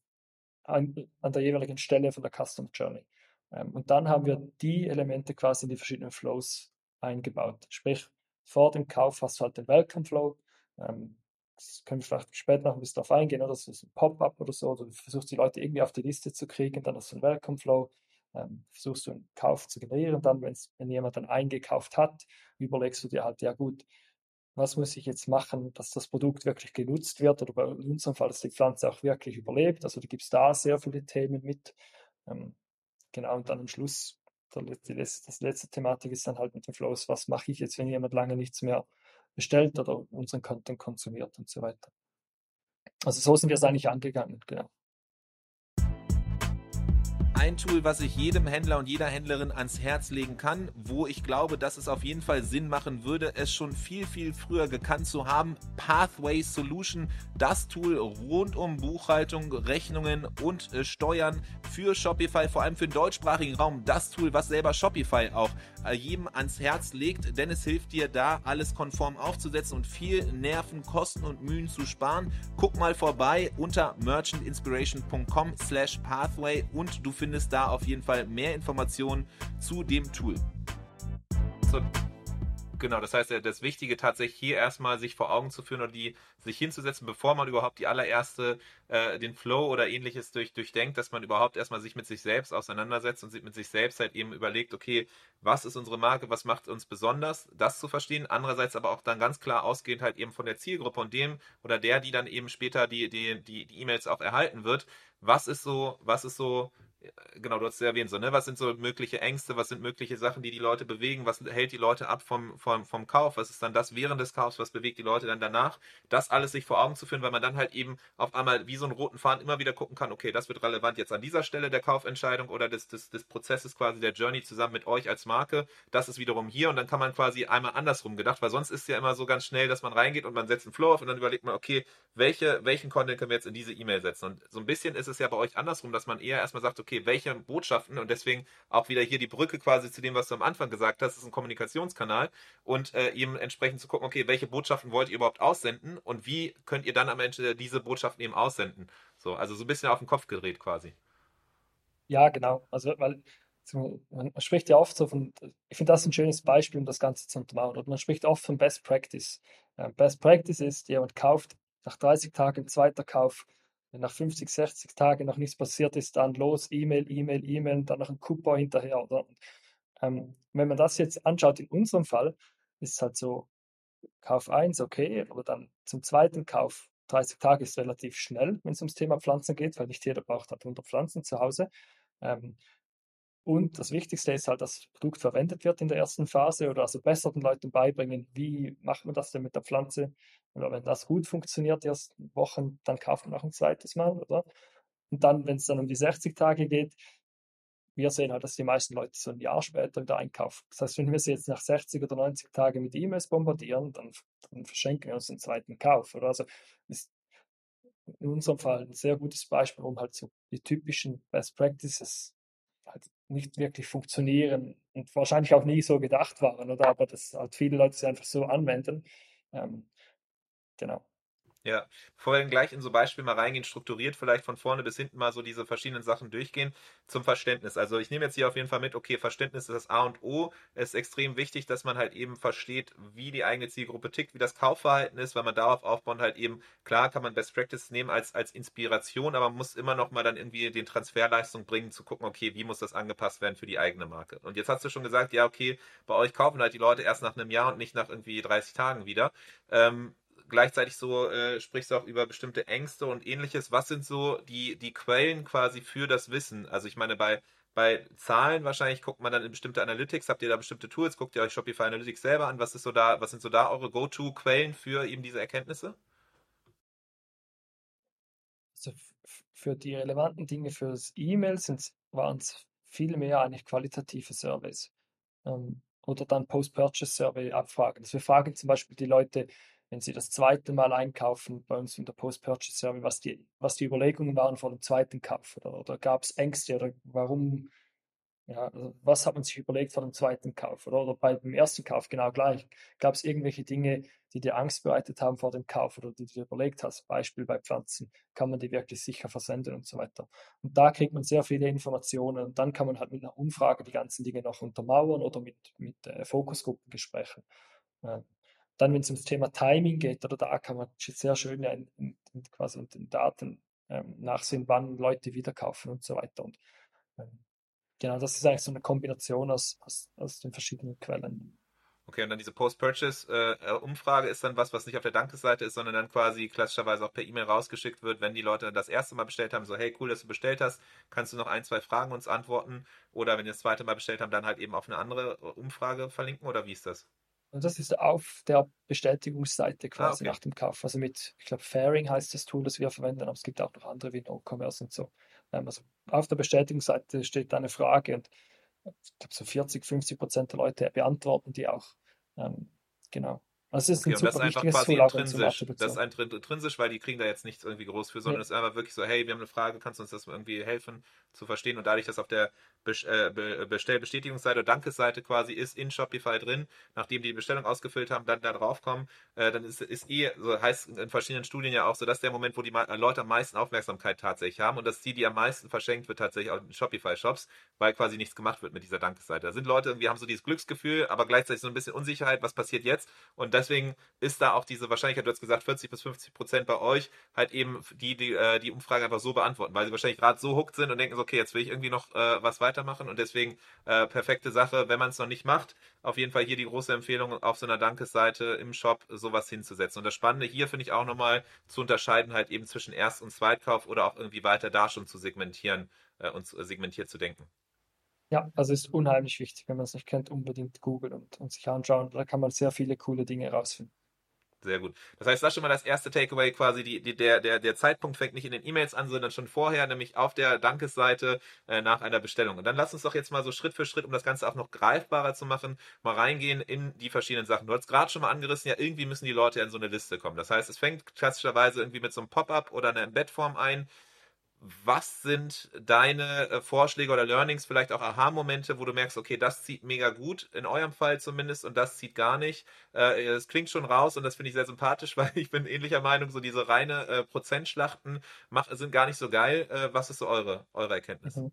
an, an, der jeweiligen Stelle von der Custom Journey. Ähm, und dann haben wir die Elemente quasi in die verschiedenen Flows eingebaut. Sprich, vor dem Kauf hast du halt den Welcome Flow. Ähm, das können wir vielleicht später noch ein bisschen darauf eingehen, oder? Das ist ein Pop-up oder so, du versuchst die Leute irgendwie auf die Liste zu kriegen, dann hast du einen Welcome Flow, ähm, versuchst du einen Kauf zu generieren, dann, wenn jemand dann eingekauft hat, überlegst du dir halt, ja gut, was muss ich jetzt machen, dass das Produkt wirklich genutzt wird oder bei unserem Fall, dass die Pflanze auch wirklich überlebt. Also du gibst da sehr viele Themen mit. Ähm, genau, und dann am Schluss, der, die, das letzte Thematik ist dann halt mit den Flows, was mache ich jetzt, wenn jemand lange nichts mehr bestellt oder unseren Content konsumiert und so weiter. Also so sind wir es eigentlich angegangen, genau ein Tool, was ich jedem Händler und jeder Händlerin ans Herz legen kann, wo ich glaube, dass es auf jeden Fall Sinn machen würde, es schon viel, viel früher gekannt zu haben. Pathway Solution, das Tool rund um Buchhaltung, Rechnungen und äh, Steuern für Shopify, vor allem für den deutschsprachigen Raum. Das Tool, was selber Shopify auch äh, jedem ans Herz legt, denn es hilft dir da, alles konform aufzusetzen und viel Nerven, Kosten und Mühen zu sparen. Guck mal vorbei unter merchantinspiration.com slash pathway und du findest findest da auf jeden Fall mehr Informationen zu dem Tool. So, genau, das heißt, das Wichtige tatsächlich hier erstmal sich vor Augen zu führen oder die sich hinzusetzen, bevor man überhaupt die allererste, äh, den Flow oder ähnliches durch, durchdenkt, dass man überhaupt erstmal sich mit sich selbst auseinandersetzt und sich mit sich selbst halt eben überlegt, okay, was ist unsere Marke, was macht uns besonders, das zu verstehen. Andererseits aber auch dann ganz klar ausgehend halt eben von der Zielgruppe und dem oder der, die dann eben später die, die, die E-Mails auch erhalten wird. Was ist so, was ist so genau, du hast es erwähnt, so, ne? Was sind so mögliche Ängste, was sind mögliche Sachen, die die Leute bewegen, was hält die Leute ab vom, vom, vom Kauf, was ist dann das während des Kaufs, was bewegt die Leute dann danach, das alles sich vor Augen zu führen, weil man dann halt eben auf einmal wie so einen roten Faden immer wieder gucken kann, okay, das wird relevant jetzt an dieser Stelle der Kaufentscheidung oder des, des, des Prozesses quasi der Journey zusammen mit euch als Marke, das ist wiederum hier und dann kann man quasi einmal andersrum gedacht, weil sonst ist es ja immer so ganz schnell, dass man reingeht und man setzt einen Flow auf und dann überlegt man, okay, welche, welchen Content können wir jetzt in diese E-Mail setzen? Und so ein bisschen ist es ja bei euch andersrum, dass man eher erstmal sagt, okay, welche Botschaft Botschaften und deswegen auch wieder hier die Brücke quasi zu dem, was du am Anfang gesagt hast, ist ein Kommunikationskanal und äh, eben entsprechend zu gucken, okay, welche Botschaften wollt ihr überhaupt aussenden und wie könnt ihr dann am Ende diese Botschaften eben aussenden? So, also so ein bisschen auf den Kopf gedreht quasi. Ja, genau. Also, weil man spricht ja oft so von, ich finde das ein schönes Beispiel, um das Ganze zu untermauern. Und man spricht oft von Best Practice. Best Practice ist, jemand kauft nach 30 Tagen zweiter Kauf wenn nach 50, 60 Tagen noch nichts passiert ist, dann los, E-Mail, E-Mail, E-Mail, dann noch ein Coupon hinterher. Oder? Ähm, wenn man das jetzt anschaut, in unserem Fall, ist es halt so, Kauf 1, okay, aber dann zum zweiten Kauf 30 Tage ist relativ schnell, wenn es ums Thema Pflanzen geht, weil nicht jeder braucht halt 100 Pflanzen zu Hause. Ähm, und das Wichtigste ist halt, dass das Produkt verwendet wird in der ersten Phase oder also besser den Leuten beibringen, wie macht man das denn mit der Pflanze. Oder wenn das gut funktioniert, ersten Wochen, dann kauft man auch ein zweites Mal, oder? Und dann, wenn es dann um die 60 Tage geht, wir sehen halt, dass die meisten Leute so ein Jahr später wieder einkaufen. Das heißt, wenn wir sie jetzt nach 60 oder 90 Tagen mit E-Mails bombardieren, dann, dann, verschenken wir uns einen zweiten Kauf. Oder? Also ist in unserem Fall ein sehr gutes Beispiel, um halt so die typischen Best Practices halt nicht wirklich funktionieren und wahrscheinlich auch nie so gedacht waren, oder? Aber dass halt viele Leute sie einfach so anwenden. Ähm, genau. Ja, bevor wir dann gleich in so Beispiele mal reingehen, strukturiert vielleicht von vorne bis hinten mal so diese verschiedenen Sachen durchgehen zum Verständnis. Also ich nehme jetzt hier auf jeden Fall mit, okay, Verständnis ist das A und O. Es ist extrem wichtig, dass man halt eben versteht, wie die eigene Zielgruppe tickt, wie das Kaufverhalten ist, weil man darauf aufbauen halt eben, klar kann man Best Practice nehmen als, als Inspiration, aber man muss immer noch mal dann irgendwie den Transferleistung bringen, zu gucken, okay, wie muss das angepasst werden für die eigene Marke. Und jetzt hast du schon gesagt, ja, okay, bei euch kaufen halt die Leute erst nach einem Jahr und nicht nach irgendwie 30 Tagen wieder. Ähm, gleichzeitig so äh, sprichst du auch über bestimmte Ängste und ähnliches. Was sind so die, die Quellen quasi für das Wissen? Also ich meine, bei, bei Zahlen wahrscheinlich guckt man dann in bestimmte Analytics, habt ihr da bestimmte Tools, guckt ihr euch Shopify Analytics selber an, was ist so da, was sind so da eure Go-To-Quellen für eben diese Erkenntnisse? Also für die relevanten Dinge fürs E-Mail waren es viel mehr eigentlich qualitative Surveys. Ähm, oder dann Post-Purchase-Survey-Abfragen. Also wir fragen zum Beispiel die Leute, wenn Sie das zweite Mal einkaufen bei uns in der Post-Purchase-Service, was die, was die Überlegungen waren vor dem zweiten Kauf oder, oder gab es Ängste oder warum, ja, also was hat man sich überlegt vor dem zweiten Kauf oder, oder bei dem ersten Kauf genau gleich. Gab es irgendwelche Dinge, die dir Angst bereitet haben vor dem Kauf oder die du dir überlegt hast, Beispiel bei Pflanzen, kann man die wirklich sicher versenden und so weiter. Und da kriegt man sehr viele Informationen und dann kann man halt mit einer Umfrage die ganzen Dinge noch untermauern oder mit, mit äh, Fokusgruppengesprächen. Ja. Dann, wenn es ums Thema Timing geht, oder da kann man sehr schön in, in, in quasi in den Daten ähm, nachsehen, wann Leute wieder kaufen und so weiter. Und ähm, genau, das ist eigentlich so eine Kombination aus, aus, aus den verschiedenen Quellen. Okay, und dann diese Post-Purchase-Umfrage äh, ist dann was, was nicht auf der Dankesseite ist, sondern dann quasi klassischerweise auch per E-Mail rausgeschickt wird, wenn die Leute das erste Mal bestellt haben, so hey, cool, dass du bestellt hast, kannst du noch ein, zwei Fragen uns antworten oder wenn die das zweite Mal bestellt haben, dann halt eben auf eine andere Umfrage verlinken oder wie ist das? Und das ist auf der Bestätigungsseite ah, quasi ah, okay. nach dem Kauf. Also mit, ich glaube, Fairing heißt das Tool, das wir verwenden, aber es gibt auch noch andere wie No-Commerce und so. Ähm, also auf der Bestätigungsseite steht eine Frage und ich glaube, so 40, 50 Prozent der Leute beantworten die auch. Ähm, genau. Es ist okay, ein super das ist einfach quasi Tool intrinsisch. Das ist intrinsisch, weil die kriegen da jetzt nichts irgendwie groß für, sondern es nee. ist einfach wirklich so, hey, wir haben eine Frage, kannst du uns das irgendwie helfen zu verstehen? Und dadurch, dass auf der äh, Bestellbestätigungsseite oder Dankesseite quasi ist in Shopify drin, nachdem die die Bestellung ausgefüllt haben, dann da drauf kommen, äh, dann ist, ist eh, so heißt in verschiedenen Studien ja auch so, dass der Moment, wo die Leute am meisten Aufmerksamkeit tatsächlich haben und dass die, die am meisten verschenkt wird, tatsächlich auch in Shopify-Shops, weil quasi nichts gemacht wird mit dieser Dankesseite. Da sind Leute irgendwie, haben so dieses Glücksgefühl, aber gleichzeitig so ein bisschen Unsicherheit, was passiert jetzt? Und deswegen ist da auch diese Wahrscheinlichkeit, du hast gesagt, 40 bis 50 Prozent bei euch, halt eben die, die, äh, die Umfrage einfach so beantworten, weil sie wahrscheinlich gerade so hooked sind und denken so, okay, jetzt will ich irgendwie noch äh, was weiter weitermachen und deswegen äh, perfekte Sache, wenn man es noch nicht macht. Auf jeden Fall hier die große Empfehlung auf so einer Dankesseite im Shop sowas hinzusetzen. Und das Spannende hier finde ich auch nochmal zu unterscheiden, halt eben zwischen Erst- und Zweitkauf oder auch irgendwie weiter da schon zu segmentieren äh, und segmentiert zu denken. Ja, also ist unheimlich wichtig, wenn man es nicht kennt, unbedingt googeln und, und sich anschauen. Da kann man sehr viele coole Dinge herausfinden. Sehr gut. Das heißt, das ist schon mal das erste Takeaway quasi. Die, die, der, der, der Zeitpunkt fängt nicht in den E-Mails an, sondern schon vorher, nämlich auf der Dankesseite äh, nach einer Bestellung. Und dann lass uns doch jetzt mal so Schritt für Schritt, um das Ganze auch noch greifbarer zu machen, mal reingehen in die verschiedenen Sachen. Du hast gerade schon mal angerissen, ja, irgendwie müssen die Leute in so eine Liste kommen. Das heißt, es fängt klassischerweise irgendwie mit so einem Pop-up oder einer Embed-Form ein was sind deine äh, Vorschläge oder Learnings, vielleicht auch Aha-Momente, wo du merkst, okay, das zieht mega gut, in eurem Fall zumindest, und das zieht gar nicht. Äh, es klingt schon raus und das finde ich sehr sympathisch, weil ich bin ähnlicher Meinung, so diese reine äh, Prozentschlachten sind gar nicht so geil. Was ist so eure, eure Erkenntnis? Mhm.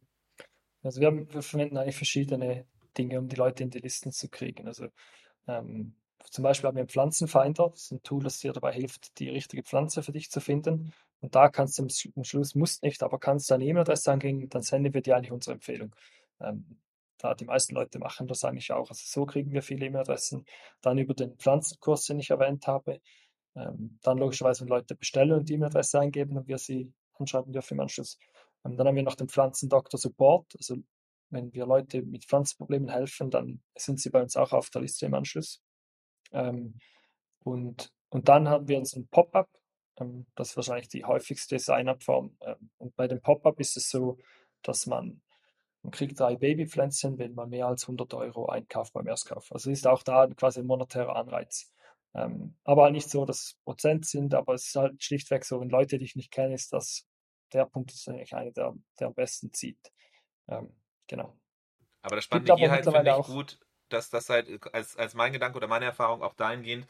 Also wir, haben, wir verwenden eigentlich verschiedene Dinge, um die Leute in die Listen zu kriegen. Also ähm, zum Beispiel haben wir einen Pflanzenfinder, das ist ein Tool, das dir dabei hilft, die richtige Pflanze für dich zu finden. Und da kannst du am Schluss, musst nicht, aber kannst deine E-Mail-Adresse angeben, dann senden wir dir eigentlich unsere Empfehlung. Ähm, da die meisten Leute machen das eigentlich auch. Also so kriegen wir viele E-Mail-Adressen. Dann über den Pflanzenkurs, den ich erwähnt habe. Ähm, dann logischerweise, wenn Leute bestellen und die E-Mail-Adresse eingeben und wir sie anschreiben dürfen im Anschluss. Ähm, dann haben wir noch den Pflanzendoktor Support. Also wenn wir Leute mit Pflanzenproblemen helfen, dann sind sie bei uns auch auf der Liste im Anschluss. Ähm, und, und dann haben wir uns ein Pop-up. Ähm, das ist wahrscheinlich die häufigste Sign-up-Form. Ähm, und bei dem Pop-up ist es so, dass man, man kriegt drei Babypflänzchen, wenn man mehr als 100 Euro einkauft beim Erstkauf. Also ist auch da quasi ein monetärer Anreiz. Ähm, aber nicht so, dass es Prozent sind, aber es ist halt schlichtweg so, wenn Leute dich nicht kennen, ist das der Punkt ist eigentlich einer, der, der am besten zieht. Ähm, genau. Aber das Spannende hier halt finde ich gut, dass das halt als, als mein Gedanke oder meine Erfahrung auch dahingehend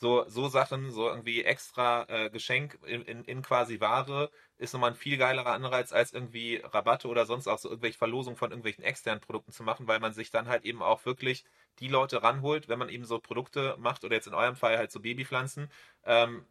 so, so Sachen, so irgendwie extra äh, Geschenk in, in, in, quasi Ware, ist nochmal ein viel geilerer Anreiz, als irgendwie Rabatte oder sonst auch so irgendwelche Verlosungen von irgendwelchen externen Produkten zu machen, weil man sich dann halt eben auch wirklich die Leute ranholt, wenn man eben so Produkte macht oder jetzt in eurem Fall halt so Babypflanzen, ähm,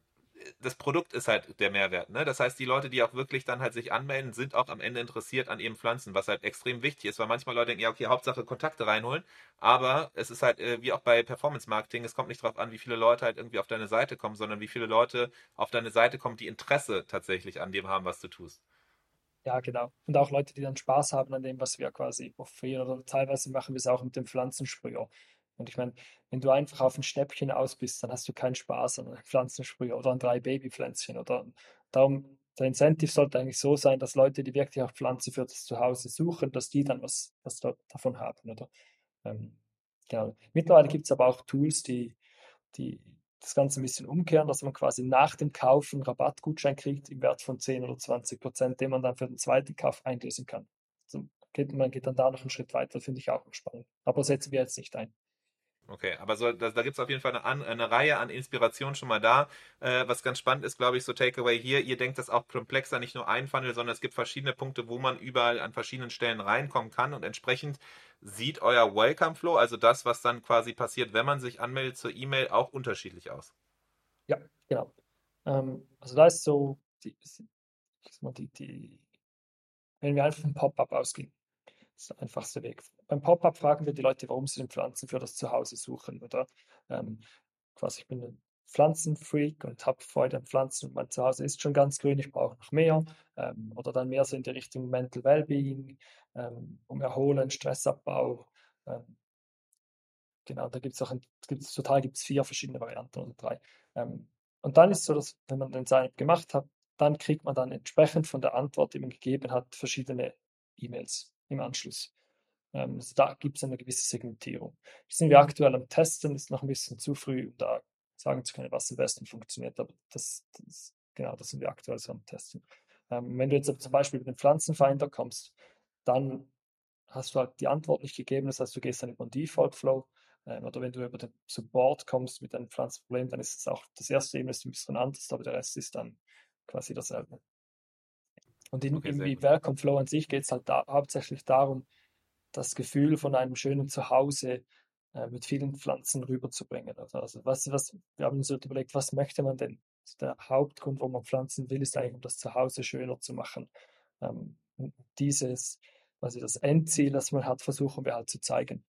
das Produkt ist halt der Mehrwert. Ne? Das heißt, die Leute, die auch wirklich dann halt sich anmelden, sind auch am Ende interessiert an ihren Pflanzen, was halt extrem wichtig ist, weil manchmal Leute denken, ja, okay, Hauptsache Kontakte reinholen, aber es ist halt äh, wie auch bei Performance Marketing, es kommt nicht darauf an, wie viele Leute halt irgendwie auf deine Seite kommen, sondern wie viele Leute auf deine Seite kommen, die Interesse tatsächlich an dem haben, was du tust. Ja, genau. Und auch Leute, die dann Spaß haben an dem, was wir quasi offerieren. Oder teilweise machen wir es auch mit dem Pflanzensprüher. Und ich meine, wenn du einfach auf ein Schnäppchen aus bist, dann hast du keinen Spaß an einem Pflanzensprüher oder an drei Babypflänzchen. Oder darum, der Incentive sollte eigentlich so sein, dass Leute, die wirklich auch Pflanzen für das Zuhause suchen, dass die dann was, was davon haben. Oder? Ähm, genau. Mittlerweile gibt es aber auch Tools, die, die das Ganze ein bisschen umkehren, dass man quasi nach dem Kauf einen Rabattgutschein kriegt im Wert von 10 oder 20 Prozent, den man dann für den zweiten Kauf einlösen kann. Also man geht dann da noch einen Schritt weiter, finde ich auch spannend. Aber setzen wir jetzt nicht ein. Okay, aber so, da, da gibt es auf jeden Fall eine, eine, Reihe an Inspirationen schon mal da. Äh, was ganz spannend ist, glaube ich, so Takeaway hier, ihr denkt das auch komplexer, nicht nur ein Funnel, sondern es gibt verschiedene Punkte, wo man überall an verschiedenen Stellen reinkommen kann und entsprechend sieht euer Welcome Flow, also das, was dann quasi passiert, wenn man sich anmeldet zur E-Mail, auch unterschiedlich aus. Ja, genau. Ähm, also da ist so, die, die, wenn wir einfach vom Pop-up ausgehen, das ist der einfachste Weg. Beim Pop-up fragen wir die Leute, warum sie den Pflanzen für das Zuhause suchen. Oder ähm, quasi, ich bin ein Pflanzenfreak und habe Freude an Pflanzen und mein Zuhause ist schon ganz grün, ich brauche noch mehr. Ähm, oder dann mehr so in die Richtung Mental Wellbeing, ähm, um Erholen, Stressabbau. Ähm, genau, da gibt es auch, ein, gibt's, total gibt es vier verschiedene Varianten oder drei. Ähm, und dann ist so, dass wenn man den Sign-up gemacht hat, dann kriegt man dann entsprechend von der Antwort, die man gegeben hat, verschiedene E-Mails im Anschluss. Ähm, also da gibt es eine gewisse Segmentierung. Das sind wir aktuell am Testen, ist noch ein bisschen zu früh, um da sagen zu können, was am besten funktioniert, aber das, das genau, das sind wir aktuell so am Testen. Ähm, wenn du jetzt zum Beispiel mit dem Pflanzenfinder kommst, dann hast du halt die Antwort nicht gegeben, das heißt, du gehst dann über den Default Flow ähm, oder wenn du über den Support kommst mit einem Pflanzenproblem, dann ist es auch das erste E-Mail ein bisschen anders, aber der Rest ist dann quasi dasselbe. Und in, okay, im Welcome Flow an sich geht es halt da, hauptsächlich darum, das Gefühl von einem schönen Zuhause äh, mit vielen Pflanzen rüberzubringen. Also, also was, was, wir haben uns überlegt, was möchte man denn? Also der Hauptgrund, warum man Pflanzen will, ist eigentlich, um das Zuhause schöner zu machen. Ähm, dieses, also das Endziel, das man hat, versuchen wir halt zu zeigen.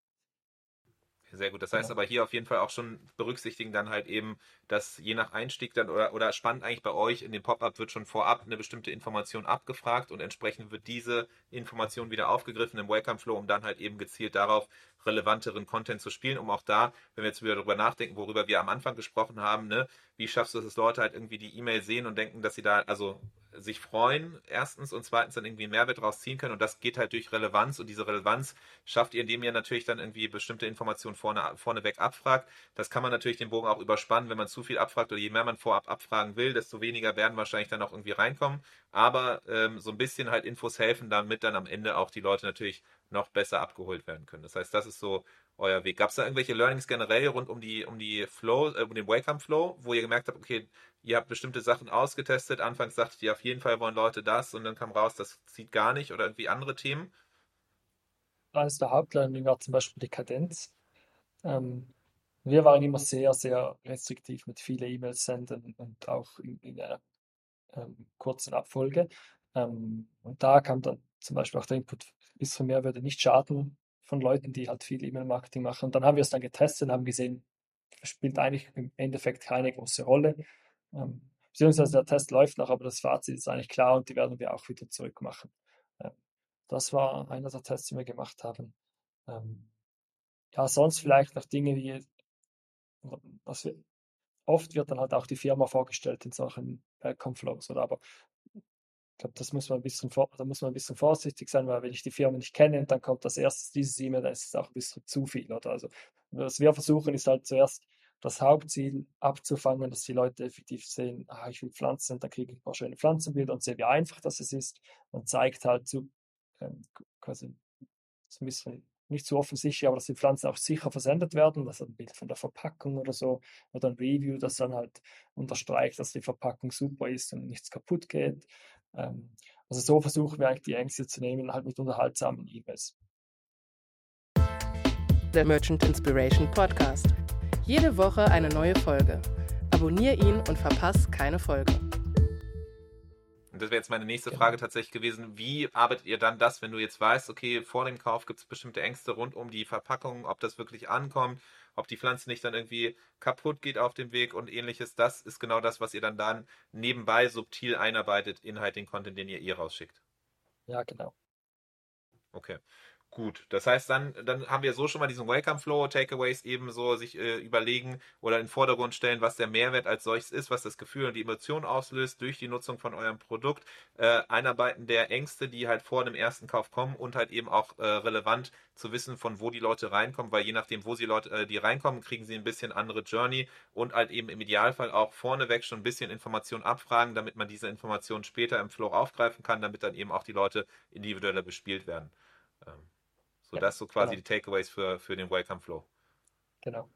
Sehr gut. Das heißt aber hier auf jeden Fall auch schon berücksichtigen dann halt eben, dass je nach Einstieg dann oder, oder spannend eigentlich bei euch in dem Pop-up wird schon vorab eine bestimmte Information abgefragt und entsprechend wird diese Information wieder aufgegriffen im Welcome Flow, um dann halt eben gezielt darauf relevanteren Content zu spielen, um auch da, wenn wir jetzt wieder darüber nachdenken, worüber wir am Anfang gesprochen haben, ne, wie schaffst du es, dass Leute halt irgendwie die E-Mail sehen und denken, dass sie da, also sich freuen, erstens und zweitens dann irgendwie Mehrwert draus ziehen können und das geht halt durch Relevanz und diese Relevanz schafft ihr, indem ihr natürlich dann irgendwie bestimmte Informationen vorne, vorneweg abfragt. Das kann man natürlich den Bogen auch überspannen, wenn man zu viel abfragt oder je mehr man vorab abfragen will, desto weniger werden wahrscheinlich dann auch irgendwie reinkommen. Aber ähm, so ein bisschen halt Infos helfen, damit dann am Ende auch die Leute natürlich noch besser abgeholt werden können. Das heißt, das ist so euer Weg. Gab es da irgendwelche Learnings generell rund um die, um die Flow, äh, um den Welcome Flow, wo ihr gemerkt habt, okay, ihr habt bestimmte Sachen ausgetestet, anfangs dachtet ihr, auf jeden Fall wollen Leute das und dann kam raus, das zieht gar nicht oder irgendwie andere Themen? Eines der Hauptlearning war zum Beispiel die Kadenz. Ähm, wir waren immer sehr, sehr restriktiv mit vielen E-Mails senden und auch in, in einer ähm, kurzen Abfolge. Ähm, und da kam dann zum Beispiel auch der Input, bis von mehr würde nicht schaden von Leuten, die halt viel E-Mail-Marketing machen. Und dann haben wir es dann getestet und haben gesehen, spielt eigentlich im Endeffekt keine große Rolle. Ähm, beziehungsweise der Test läuft noch, aber das Fazit ist eigentlich klar und die werden wir auch wieder zurückmachen. Ähm, das war einer der Tests, die wir gemacht haben. Ähm, ja, sonst vielleicht noch Dinge wie, was wir, oft wird dann halt auch die Firma vorgestellt in solchen Backcom-Flows, oder aber ich glaube, das muss man ein bisschen da muss man ein bisschen vorsichtig sein, weil wenn ich die Firma nicht kenne und dann kommt das erste dieses E-Mail, dann ist es auch ein bisschen zu viel, oder? Also was wir versuchen, ist halt zuerst das Hauptziel abzufangen, dass die Leute effektiv sehen, ah, ich will Pflanzen, dann kriege ich ein paar schöne Pflanzenbilder und sehe, wie einfach das ist und zeigt halt zu, ähm, quasi so ein bisschen nicht so offensichtlich, aber dass die Pflanzen auch sicher versendet werden, das ist ein Bild von der Verpackung oder so, oder ein Review, das dann halt unterstreicht, dass die Verpackung super ist und nichts kaputt geht. Ähm, also so versuchen wir eigentlich die Ängste zu nehmen, halt mit unterhaltsamen E-Mails. Der Merchant Inspiration Podcast. Jede Woche eine neue Folge. Abonnier ihn und verpass keine Folge. Und das wäre jetzt meine nächste Frage tatsächlich gewesen. Wie arbeitet ihr dann das, wenn du jetzt weißt, okay, vor dem Kauf gibt es bestimmte Ängste rund um die Verpackung, ob das wirklich ankommt, ob die Pflanze nicht dann irgendwie kaputt geht auf dem Weg und ähnliches. Das ist genau das, was ihr dann dann nebenbei subtil einarbeitet in halt den Content, den ihr ihr rausschickt. Ja, genau. Okay. Gut, das heißt, dann, dann haben wir so schon mal diesen Welcome Flow, Takeaways eben so sich äh, überlegen oder in den Vordergrund stellen, was der Mehrwert als solches ist, was das Gefühl und die Emotion auslöst durch die Nutzung von eurem Produkt, äh, Einarbeiten der Ängste, die halt vor dem ersten Kauf kommen und halt eben auch äh, relevant zu wissen, von wo die Leute reinkommen, weil je nachdem, wo sie Leute, äh, die reinkommen, kriegen sie ein bisschen andere Journey und halt eben im Idealfall auch vorneweg schon ein bisschen Information abfragen, damit man diese Informationen später im Flow aufgreifen kann, damit dann eben auch die Leute individueller bespielt werden. Ähm. So, ja, das so quasi genau. die Takeaways für, für den Welcome Flow. Genau.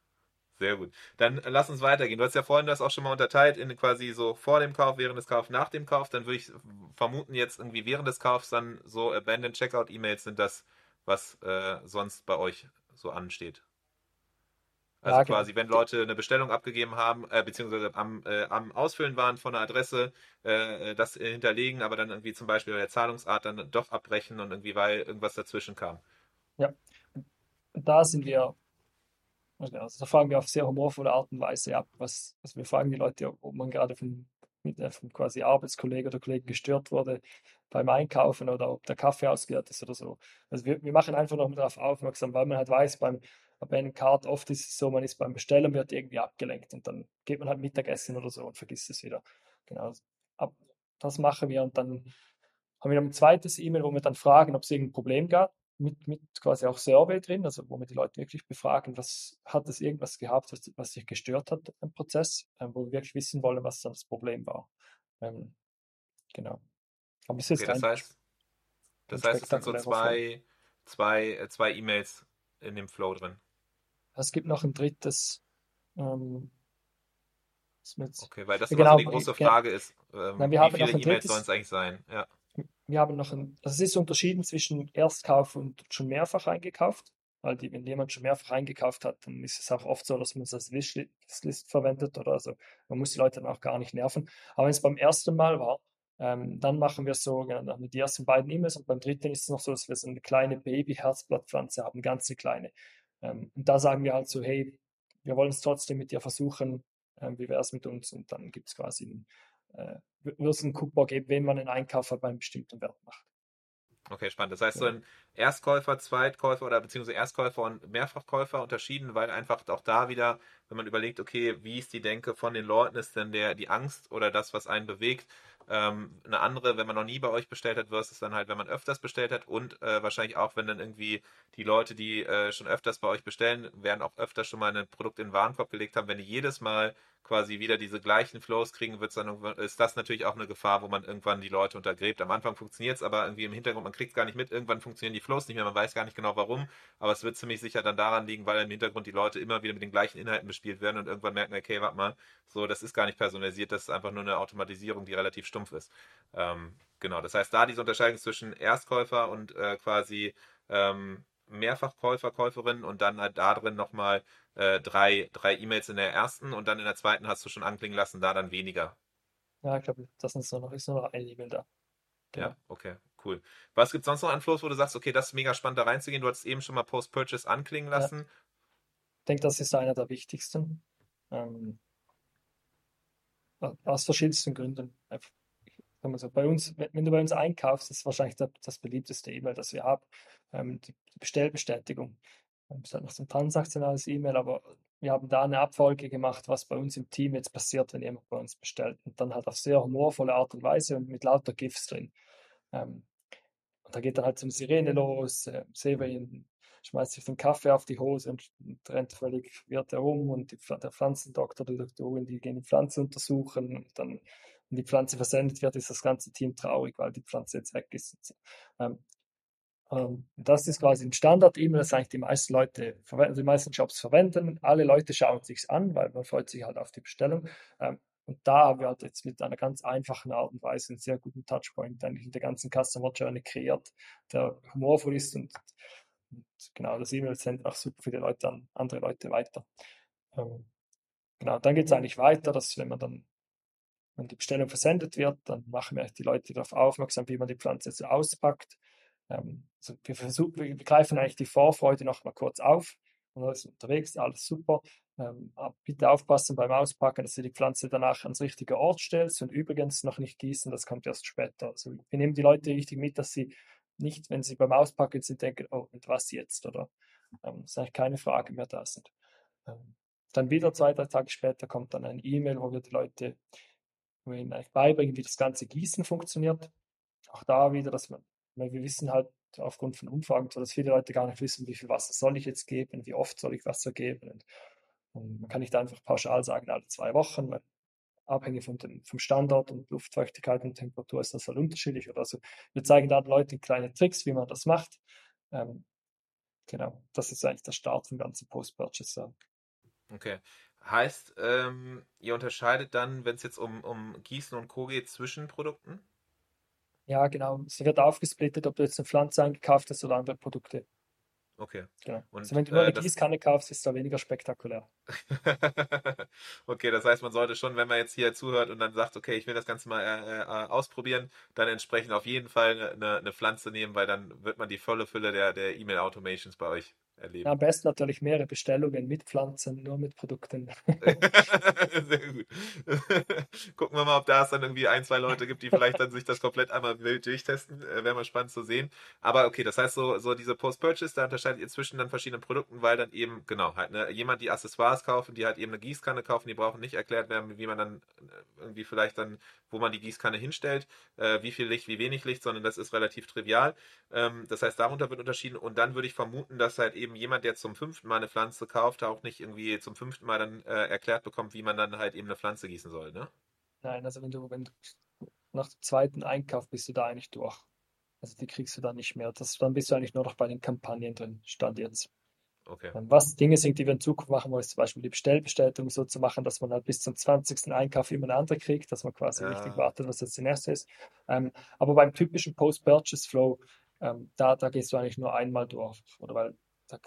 Sehr gut. Dann lass uns weitergehen. Du hast ja vorhin das auch schon mal unterteilt in quasi so vor dem Kauf, während des Kaufs, nach dem Kauf. Dann würde ich vermuten, jetzt irgendwie während des Kaufs dann so Abandoned Checkout E-Mails sind das, was äh, sonst bei euch so ansteht. Also ja, genau. quasi, wenn Leute eine Bestellung abgegeben haben, äh, beziehungsweise am, äh, am Ausfüllen waren von der Adresse, äh, das hinterlegen, aber dann irgendwie zum Beispiel bei der Zahlungsart dann doch abbrechen und irgendwie, weil irgendwas dazwischen kam. Ja, da sind wir, also da fragen wir auf sehr humorvolle Art und Weise ab. Was, also wir fragen die Leute, ob man gerade von, mit, äh, von quasi Arbeitskollegen oder Kollegen gestört wurde beim Einkaufen oder ob der Kaffee ausgehört ist oder so. Also wir, wir machen einfach noch mal darauf aufmerksam, weil man halt weiß, beim Abandoned Card oft ist es so, man ist beim Bestellen, wird irgendwie abgelenkt und dann geht man halt Mittagessen oder so und vergisst es wieder. Genau, ab, das machen wir und dann haben wir ein zweites E-Mail, wo wir dann fragen, ob es irgendein Problem gab mit, mit quasi auch Survey drin, also wo wir die Leute wirklich befragen, was hat es irgendwas gehabt, was, was sich gestört hat im Prozess, ähm, wo wir wirklich wissen wollen, was dann das Problem war. Ähm, genau. Aber es ist okay, das heißt, das heißt, es sind so zwei, zwei, äh, zwei E-Mails in dem Flow drin. Es gibt noch ein drittes. Ähm, okay, weil das genau, die große Frage ist, ähm, nein, wie viele E-Mails sollen es eigentlich sein? Ja wir haben noch ein, also es ist unterschieden zwischen Erstkauf und schon mehrfach eingekauft. Weil die, wenn jemand schon mehrfach eingekauft hat, dann ist es auch oft so, dass man es als Wishlist verwendet oder so. Man muss die Leute dann auch gar nicht nerven. Aber wenn es beim ersten Mal war, ähm, dann machen wir so, genau, die ersten beiden E-Mails und beim dritten ist es noch so, dass wir so eine kleine Baby-Herzblattpflanze haben, ganz eine kleine. Ähm, und da sagen wir halt so, hey, wir wollen es trotzdem mit dir versuchen, ähm, wie wäre es mit uns? Und dann gibt es quasi ein, äh, wird es einen Coupon geben, wenn man einen Einkauf bei einem bestimmten Wert macht. Okay, spannend. Das heißt, so ein Erstkäufer, Zweitkäufer oder beziehungsweise Erstkäufer und Mehrfachkäufer unterschieden, weil einfach auch da wieder, wenn man überlegt, okay, wie ist die Denke von den Leuten, ist denn der, die Angst oder das, was einen bewegt, ähm, eine andere, wenn man noch nie bei euch bestellt hat, versus dann halt, wenn man öfters bestellt hat und äh, wahrscheinlich auch, wenn dann irgendwie die Leute, die äh, schon öfters bei euch bestellen, werden auch öfters schon mal ein Produkt in den Warenkorb gelegt haben, wenn die jedes Mal quasi wieder diese gleichen Flows kriegen, wird's dann, ist das natürlich auch eine Gefahr, wo man irgendwann die Leute untergräbt. Am Anfang funktioniert es, aber irgendwie im Hintergrund, man kriegt es gar nicht mit, irgendwann funktionieren die Flows nicht mehr, man weiß gar nicht genau warum, aber es wird ziemlich sicher dann daran liegen, weil im Hintergrund die Leute immer wieder mit den gleichen Inhalten bespielt werden und irgendwann merken, okay, warte mal, so, das ist gar nicht personalisiert, das ist einfach nur eine Automatisierung, die relativ stumpf ist. Ähm, genau, das heißt, da diese Unterscheidung zwischen Erstkäufer und äh, quasi ähm, Mehrfachkäufer, Käuferin und dann halt da drin nochmal äh, drei, drei E-Mails in der ersten und dann in der zweiten hast du schon anklingen lassen, da dann weniger. Ja, ich glaube, das ist nur noch, ist nur noch ein E-Mail da. Genau. Ja, okay, Cool. Was gibt es sonst noch an Flows, wo du sagst, okay, das ist mega spannend, da reinzugehen? Du hattest eben schon mal Post-Purchase anklingen lassen. Ja. Ich denke, das ist einer der wichtigsten. Ähm, aus verschiedensten Gründen. Also bei uns, wenn du bei uns einkaufst, ist wahrscheinlich das beliebteste E-Mail, das wir haben, ähm, die Bestellbestätigung. Das ist halt noch so ein transaktionales E-Mail, aber wir haben da eine Abfolge gemacht, was bei uns im Team jetzt passiert, wenn jemand bei uns bestellt. Und dann halt auf sehr humorvolle Art und Weise und mit lauter GIFs drin. Ähm, und da geht dann halt so eine Sirene los, äh, Severin schmeißt sich den Kaffee auf die Hose und, und rennt völlig wird herum und die, der Pflanzendoktor, die Doktorin, die gehen die Pflanze untersuchen und dann wenn die Pflanze versendet wird, ist das ganze Team traurig, weil die Pflanze jetzt weg ist. Ähm, ähm, das ist quasi ein Standard-E-Mail, das eigentlich die meisten Leute, die meisten Jobs verwenden. Alle Leute schauen sich an, weil man freut sich halt auf die Bestellung. Ähm, und da haben wir halt jetzt mit einer ganz einfachen Art und Weise einen sehr guten Touchpoint eigentlich in der ganzen Customer Journey kreiert, der humorvoll ist und, und genau das E-Mail sendet auch super die Leute an andere Leute weiter. Ähm, genau, dann geht es eigentlich weiter, dass wenn man dann wenn die Bestellung versendet wird, dann machen wir die Leute darauf aufmerksam, wie man die Pflanze jetzt auspackt. Ähm, also wir, versuchen, wir greifen eigentlich die Vorfreude noch mal kurz auf. Und alles unterwegs, alles super. Ähm, bitte aufpassen beim Auspacken, dass ihr die Pflanze danach ans richtige Ort stellt und übrigens noch nicht gießen, das kommt erst später. Also wir nehmen die Leute richtig mit, dass sie nicht, wenn sie beim Auspacken sind, denken, oh, und was jetzt, oder? Ähm, dass eigentlich keine Frage mehr da sind. Ähm, dann wieder zwei, drei Tage später kommt dann ein E-Mail, wo wir die Leute wo wir ihnen eigentlich beibringen, wie das ganze Gießen funktioniert. Auch da wieder, dass man, wir wissen halt aufgrund von Umfragen, dass viele Leute gar nicht wissen, wie viel Wasser soll ich jetzt geben, wie oft soll ich Wasser geben. Und, und man kann nicht einfach pauschal sagen, alle zwei Wochen, weil abhängig von dem, vom Standort und Luftfeuchtigkeit und Temperatur ist das halt unterschiedlich. Oder so. Wir zeigen da den Leuten kleine Tricks, wie man das macht. Ähm, genau, das ist eigentlich der Start vom ganzen Post-Purchase. Okay. Heißt, ähm, ihr unterscheidet dann, wenn es jetzt um, um Gießen und Co. geht, zwischen Produkten? Ja, genau. Es wird aufgesplittet, ob du jetzt eine Pflanze eingekauft hast oder andere Produkte. Okay. Genau. Und, also wenn du nur äh, eine Gießkanne kaufst, ist es weniger spektakulär. okay, das heißt, man sollte schon, wenn man jetzt hier zuhört und dann sagt, okay, ich will das Ganze mal äh, äh, ausprobieren, dann entsprechend auf jeden Fall eine, eine, Pflanze nehmen, weil dann wird man die volle Fülle der, der E-Mail-Automations bei euch erleben. Ja, am besten natürlich mehrere Bestellungen mit Pflanzen, nur mit Produkten. Sehr gut. Gucken wir mal, ob da es dann irgendwie ein, zwei Leute gibt, die vielleicht dann sich das komplett einmal wild durchtesten. Äh, Wäre mal spannend zu sehen. Aber okay, das heißt so, so diese Post-Purchase, da unterscheidet ihr zwischen dann verschiedenen Produkten, weil dann eben, genau, halt ne, jemand, die Accessoires kaufen, die halt eben eine Gießkanne kaufen, die brauchen nicht erklärt werden, wie man dann äh, irgendwie vielleicht dann, wo man die Gießkanne hinstellt, äh, wie viel Licht, wie wenig Licht, sondern das ist relativ trivial. Ähm, das heißt, darunter wird unterschieden und dann würde ich vermuten, dass halt eben jemand, der zum fünften Mal eine Pflanze kauft, auch nicht irgendwie zum fünften Mal dann äh, erklärt bekommt, wie man dann halt eben eine Pflanze gießen soll, ne? Nein, also wenn du, wenn du nach dem zweiten Einkauf bist du da eigentlich durch. Also die kriegst du dann nicht mehr. Das, dann bist du eigentlich nur noch bei den Kampagnen drin, stand jetzt. Okay. Was Dinge sind, die wir in Zukunft machen wollen, ist zum Beispiel die Bestellbestätigung so zu machen, dass man halt bis zum 20. Einkauf immer eine andere kriegt, dass man quasi ja. richtig wartet, was jetzt der nächste ist. Ähm, aber beim typischen Post-Purchase-Flow, ähm, da, da gehst du eigentlich nur einmal durch. Oder weil da,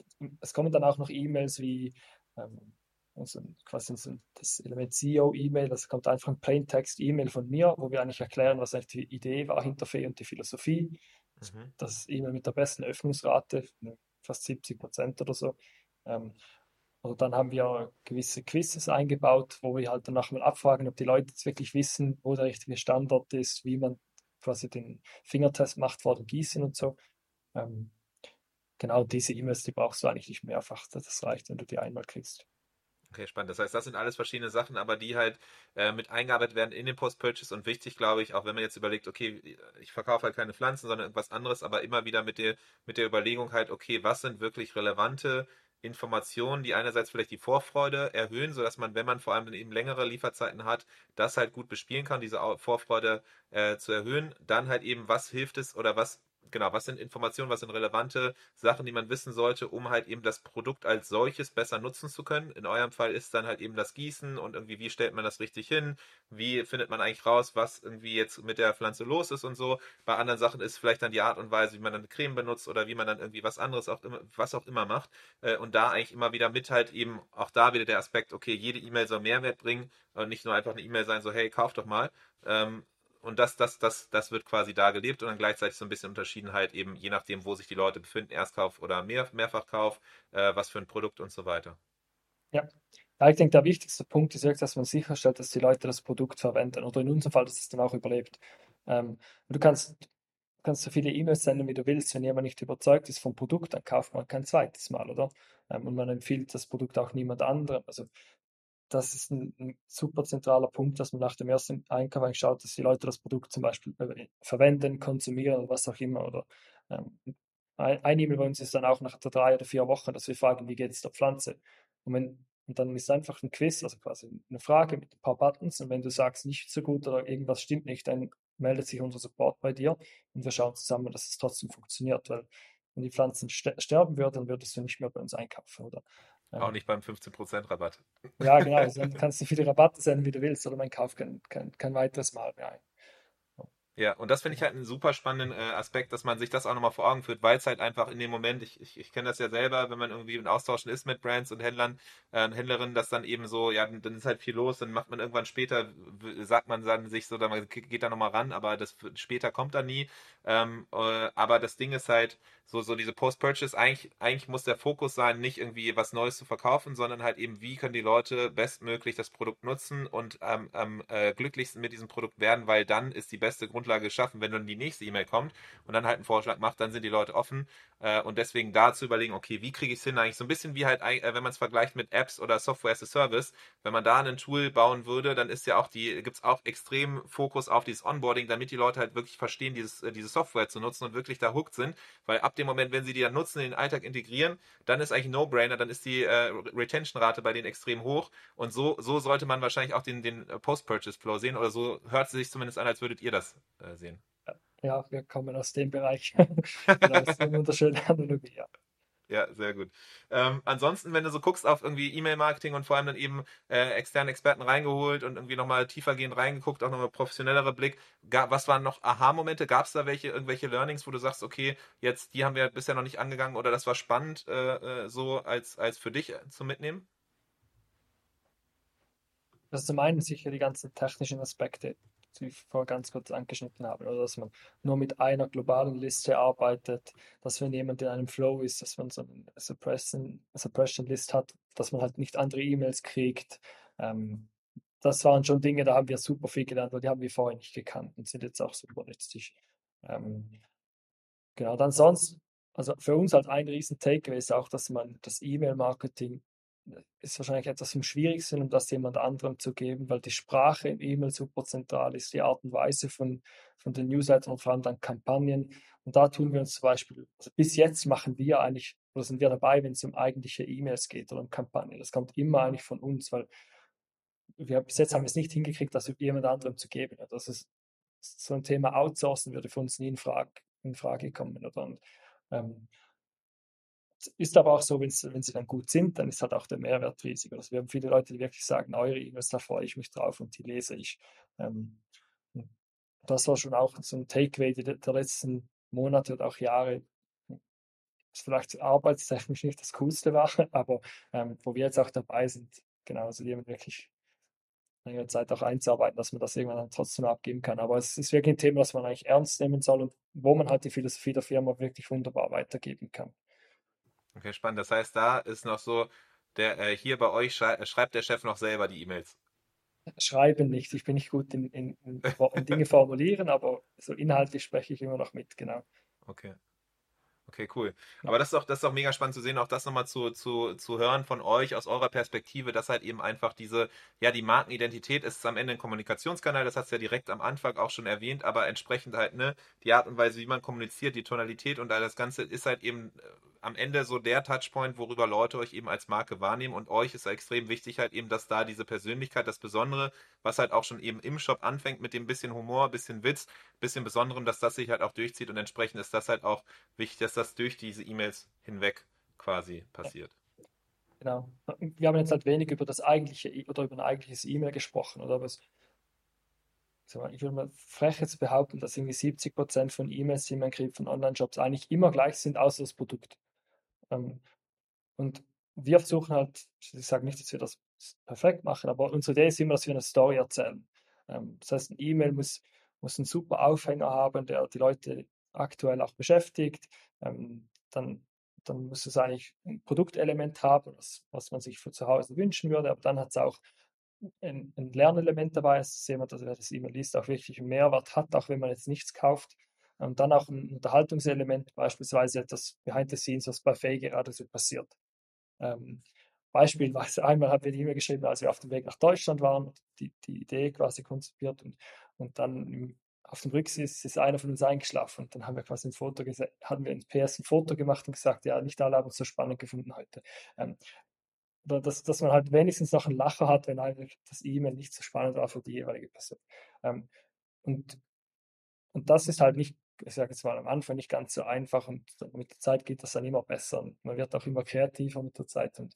es kommen dann auch noch E-Mails wie ähm, also quasi so das Element CEO-E-Mail, das kommt einfach ein Plaintext-E-Mail von mir, wo wir eigentlich erklären, was eigentlich die Idee war hinter Fee und die Philosophie. Mhm. Das E-Mail mit der besten Öffnungsrate, fast 70 Prozent oder so. Ähm, und dann haben wir gewisse Quizzes eingebaut, wo wir halt danach mal abfragen, ob die Leute jetzt wirklich wissen, wo der richtige Standort ist, wie man quasi den Fingertest macht vor dem Gießen und so. Ähm, genau diese E-Mails, die brauchst du eigentlich nicht mehrfach. Das reicht, wenn du die einmal kriegst. Okay, spannend. Das heißt, das sind alles verschiedene Sachen, aber die halt äh, mit eingearbeitet werden in den Post-Purchase und wichtig, glaube ich, auch wenn man jetzt überlegt, okay, ich verkaufe halt keine Pflanzen, sondern irgendwas anderes, aber immer wieder mit der, mit der Überlegung halt, okay, was sind wirklich relevante Informationen, die einerseits vielleicht die Vorfreude erhöhen, sodass man, wenn man vor allem eben längere Lieferzeiten hat, das halt gut bespielen kann, diese Vorfreude äh, zu erhöhen. Dann halt eben, was hilft es oder was genau, was sind Informationen, was sind relevante Sachen, die man wissen sollte, um halt eben das Produkt als solches besser nutzen zu können. In eurem Fall ist dann halt eben das Gießen und irgendwie, wie stellt man das richtig hin? Wie findet man eigentlich raus, was irgendwie jetzt mit der Pflanze los ist und so? Bei anderen Sachen ist vielleicht dann die Art und Weise, wie man dann eine Creme benutzt oder wie man dann irgendwie was anderes auch immer, was auch immer macht. Äh, und da eigentlich immer wieder mit halt eben auch da wieder der Aspekt, okay, jede E-Mail soll Mehrwert bringen und nicht nur einfach eine E-Mail sein, so hey, kauf doch mal, ähm, und das, das, das, das wird quasi da gelebt und dann gleichzeitig so ein bisschen Unterschiedenheit eben, je nachdem, wo sich die Leute befinden, Erstkauf oder Mehr, Mehrfachkauf, äh, was für ein Produkt und so weiter. Ja. ja, ich denke, der wichtigste Punkt ist wirklich, dass man sicherstellt, dass die Leute das Produkt verwenden oder in unserem Fall, dass es dann auch überlebt. Ähm, du kannst, kannst so viele E-Mails senden, wie du willst. Wenn jemand nicht überzeugt ist vom Produkt, dann kauft man kein zweites Mal, oder? Ähm, und man empfiehlt das Produkt auch niemand anderem. Also das ist ein, ein, super zentraler Punkt, dass man nach dem ersten Einkauf eigentlich schaut, dass die Leute das Produkt zum Beispiel verwenden, konsumieren oder was auch immer. Oder ähm, ein E-Mail bei uns ist dann auch nach drei oder vier Wochen, dass wir fragen, wie geht es der Pflanze? Und, wenn, und dann ist einfach ein Quiz, also quasi eine Frage mit ein paar Buttons. Und wenn du sagst, nicht so gut oder irgendwas stimmt nicht, dann meldet sich unser Support bei dir und wir schauen zusammen, dass es trotzdem funktioniert. Weil wenn die Pflanzen sterben würden, dann würdest du nicht mehr bei uns einkaufen. Oder auch nicht beim 15% Rabatt. Ja, genau. Also dann kannst du viele Rabatte senden, wie du willst, oder man kauft kein, kein, kein weiteres Mal mehr ein. Ja, und das finde ich halt einen super spannenden äh, Aspekt, dass man sich das auch nochmal vor Augen führt, weil es halt einfach in dem Moment, ich, ich, ich kenne das ja selber, wenn man irgendwie in Austauschen ist mit Brands und Händlern, äh, Händlerinnen, dass dann eben so, ja, dann ist halt viel los, dann macht man irgendwann später, sagt man dann sich so, dann geht da nochmal ran, aber das später kommt dann nie. Ähm, äh, aber das Ding ist halt, so, so diese Post-Purchase, eigentlich, eigentlich muss der Fokus sein, nicht irgendwie was Neues zu verkaufen, sondern halt eben, wie können die Leute bestmöglich das Produkt nutzen und am ähm, äh, glücklichsten mit diesem Produkt werden, weil dann ist die beste Grundlage geschaffen, wenn dann die nächste E-Mail kommt und dann halt einen Vorschlag macht, dann sind die Leute offen äh, und deswegen da zu überlegen, okay, wie kriege ich es hin, eigentlich so ein bisschen wie halt, äh, wenn man es vergleicht mit Apps oder Software as a Service, wenn man da ein Tool bauen würde, dann ist ja auch die, gibt es auch extrem Fokus auf dieses Onboarding, damit die Leute halt wirklich verstehen, dieses, äh, diese Software zu nutzen und wirklich da hooked sind, weil ab dem Moment, wenn sie die dann nutzen, in den Alltag integrieren, dann ist eigentlich No-Brainer, dann ist die äh, Retention-Rate bei denen extrem hoch. Und so, so sollte man wahrscheinlich auch den, den Post-Purchase-Flow sehen oder so hört es sich zumindest an, als würdet ihr das äh, sehen. Ja, wir kommen aus dem Bereich. das ist eine wunderschöne Analogie, ja. Ja, sehr gut. Ähm, ansonsten, wenn du so guckst auf irgendwie E-Mail-Marketing und vor allem dann eben äh, externe Experten reingeholt und irgendwie nochmal tiefergehend reingeguckt, auch nochmal professionellerer Blick, gab, was waren noch Aha-Momente? Gab es da welche, irgendwelche Learnings, wo du sagst, okay, jetzt die haben wir bisher noch nicht angegangen oder das war spannend äh, äh so als, als für dich äh, zu mitnehmen? Das ist zum einen sicher die ganzen technischen Aspekte die ich vorher ganz kurz angeschnitten habe, oder dass man nur mit einer globalen Liste arbeitet, dass wenn jemand in einem Flow ist, dass man so eine Suppression, Suppression List hat, dass man halt nicht andere E-Mails kriegt. Ähm, das waren schon Dinge, da haben wir super viel gelernt, weil die haben wir vorher nicht gekannt und sind jetzt auch super nützlich. Ähm, genau, dann sonst, also für uns halt ein riesen Takeaway ist auch, dass man das E-Mail-Marketing ist wahrscheinlich etwas am schwierigsten, um das jemand anderem zu geben, weil die Sprache im E-Mail super zentral ist, die Art und Weise von, von den Newslettern und vor allem dann Kampagnen. Und da tun wir uns zum Beispiel, also bis jetzt machen wir eigentlich, oder sind wir dabei, wenn es um eigentliche E-Mails geht oder um Kampagnen. Das kommt immer eigentlich von uns, weil wir bis jetzt haben wir es nicht hingekriegt, das jemand anderem zu geben. Das ist so ein Thema Outsourcen würde für uns nie in Frage, in Frage kommen. Oder? Und, ähm, ist aber auch so, wenn sie dann gut sind, dann ist halt auch der Mehrwert riesig. Also wir haben viele Leute, die wirklich sagen, eure E-Mails, da freue ich mich drauf und die lese ich. Ähm, das war schon auch so ein Takeaway der, der letzten Monate und auch Jahre. Was vielleicht arbeitstechnisch nicht das Coolste war, aber ähm, wo wir jetzt auch dabei sind, genau, also jemand wirklich längere Zeit auch einzuarbeiten, dass man das irgendwann dann trotzdem abgeben kann. Aber es ist wirklich ein Thema, das man eigentlich ernst nehmen soll und wo man halt die Philosophie der Firma wirklich wunderbar weitergeben kann. Okay, spannend. Das heißt, da ist noch so, der äh, hier bei euch schrei schreibt der Chef noch selber die E-Mails. Schreiben nicht. Ich bin nicht gut in, in, in, in Dinge formulieren, aber so inhaltlich spreche ich immer noch mit, genau. Okay. Okay, cool. Aber das ist auch, das ist auch mega spannend zu sehen, auch das nochmal zu, zu, zu hören von euch aus eurer Perspektive, dass halt eben einfach diese, ja, die Markenidentität ist am Ende ein Kommunikationskanal, das hast du ja direkt am Anfang auch schon erwähnt, aber entsprechend halt, ne, die Art und Weise, wie man kommuniziert, die Tonalität und all das Ganze ist halt eben äh, am Ende so der Touchpoint, worüber Leute euch eben als Marke wahrnehmen und euch ist extrem wichtig halt eben, dass da diese Persönlichkeit, das Besondere, was halt auch schon eben im Shop anfängt mit dem bisschen Humor, bisschen Witz, bisschen Besonderem, dass das sich halt auch durchzieht und entsprechend ist das halt auch wichtig, dass das durch diese E-Mails hinweg quasi passiert. Genau. Wir haben jetzt halt wenig über das eigentliche e- oder über ein eigentliches E-Mail gesprochen, oder? Es, ich würde mal frech jetzt behaupten, dass irgendwie 70 Prozent von E-Mails, die man kriegt von Online-Shops, eigentlich immer gleich sind, außer das Produkt. Ähm, und wir versuchen halt, ich sage nicht, dass wir das perfekt machen, aber unsere Idee ist immer, dass wir eine Story erzählen. Ähm, das heißt, ein E-Mail muss, muss einen super Aufhänger haben, der die Leute aktuell auch beschäftigt. Ähm, dann, dann muss es eigentlich ein Produktelement haben, was, was man sich für zu Hause wünschen würde, aber dann hat es auch ein, ein Lernelement dabei. Es sehen wir, dass wer das E-Mail liest, auch wirklich einen Mehrwert hat, auch wenn man jetzt nichts kauft. Und dann auch ein Unterhaltungselement, beispielsweise etwas behind the scenes, was bei Faye gerade so passiert. Ähm, beispielsweise einmal haben wir die E-Mail geschrieben, als wir auf dem Weg nach Deutschland waren, die, die Idee quasi konzipiert und, und dann auf dem Rücksitz ist einer von uns eingeschlafen und dann haben wir quasi ein Foto haben wir in PS ein Foto gemacht und gesagt, ja, nicht alle haben es so spannend gefunden heute. Ähm, oder dass, dass man halt wenigstens noch einen Lacher hat, wenn eigentlich das E-Mail nicht so spannend war für die jeweilige Person. Ähm, und, und das ist halt nicht ich sage jetzt mal am Anfang nicht ganz so einfach und mit der Zeit geht das dann immer besser und man wird auch immer kreativer mit der Zeit und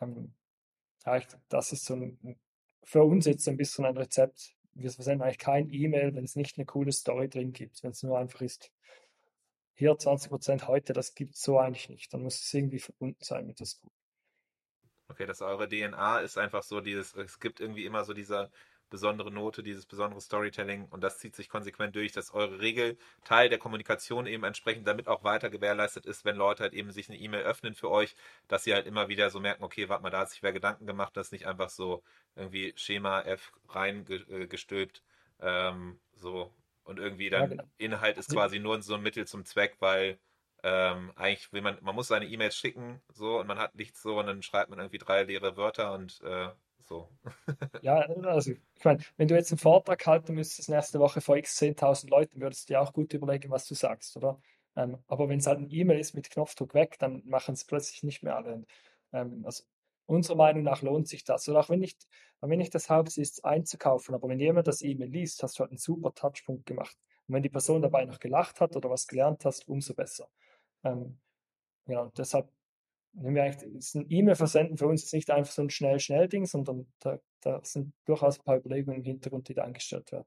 ähm, ja, ich, das ist so ein, für uns jetzt ein bisschen ein Rezept. Wir versenden eigentlich kein E-Mail, wenn es nicht eine coole Story drin gibt, wenn es nur einfach ist, hier 20% heute, das gibt es so eigentlich nicht. Dann muss es irgendwie verbunden sein mit das Tool. Okay, dass eure DNA ist einfach so dieses, es gibt irgendwie immer so dieser besondere Note, dieses besondere Storytelling. Und das zieht sich konsequent durch, dass eure Regel Teil der Kommunikation eben entsprechend damit auch weiter gewährleistet ist, wenn Leute halt eben sich eine E-Mail öffnen für euch, dass sie halt immer wieder so merken, okay, warte mal, da hat sich wer Gedanken gemacht, das ist nicht einfach so irgendwie Schema F reingestülpt, ähm, so. Und irgendwie dann ja, genau. Inhalt ist quasi nur so ein Mittel zum Zweck, weil ähm, eigentlich will man, man muss seine E-Mails schicken, so und man hat nichts so. Und dann schreibt man irgendwie drei leere Wörter und äh, so. ja, also ich meine, wenn du jetzt einen Vortrag halten müsstest nächste Woche vor x 10.000 Leuten, würdest du dir auch gut überlegen, was du sagst, oder? Ähm, aber wenn es halt ein E-Mail ist mit Knopfdruck weg, dann machen es plötzlich nicht mehr alle. Und, ähm, also unserer Meinung nach lohnt sich das. Oder auch wenn nicht, wenn nicht das Hauptziel ist, einzukaufen, aber wenn jemand das E-Mail liest, hast du halt einen super Touchpunkt gemacht. Und wenn die Person dabei noch gelacht hat oder was gelernt hast, umso besser. Ähm, ja, und deshalb nehmen wir eigentlich, ein E-Mail versenden für uns ist nicht einfach so ein schnell-schnell-Ding, sondern da, da sind durchaus ein paar Überlegungen im Hintergrund, die da angestellt werden.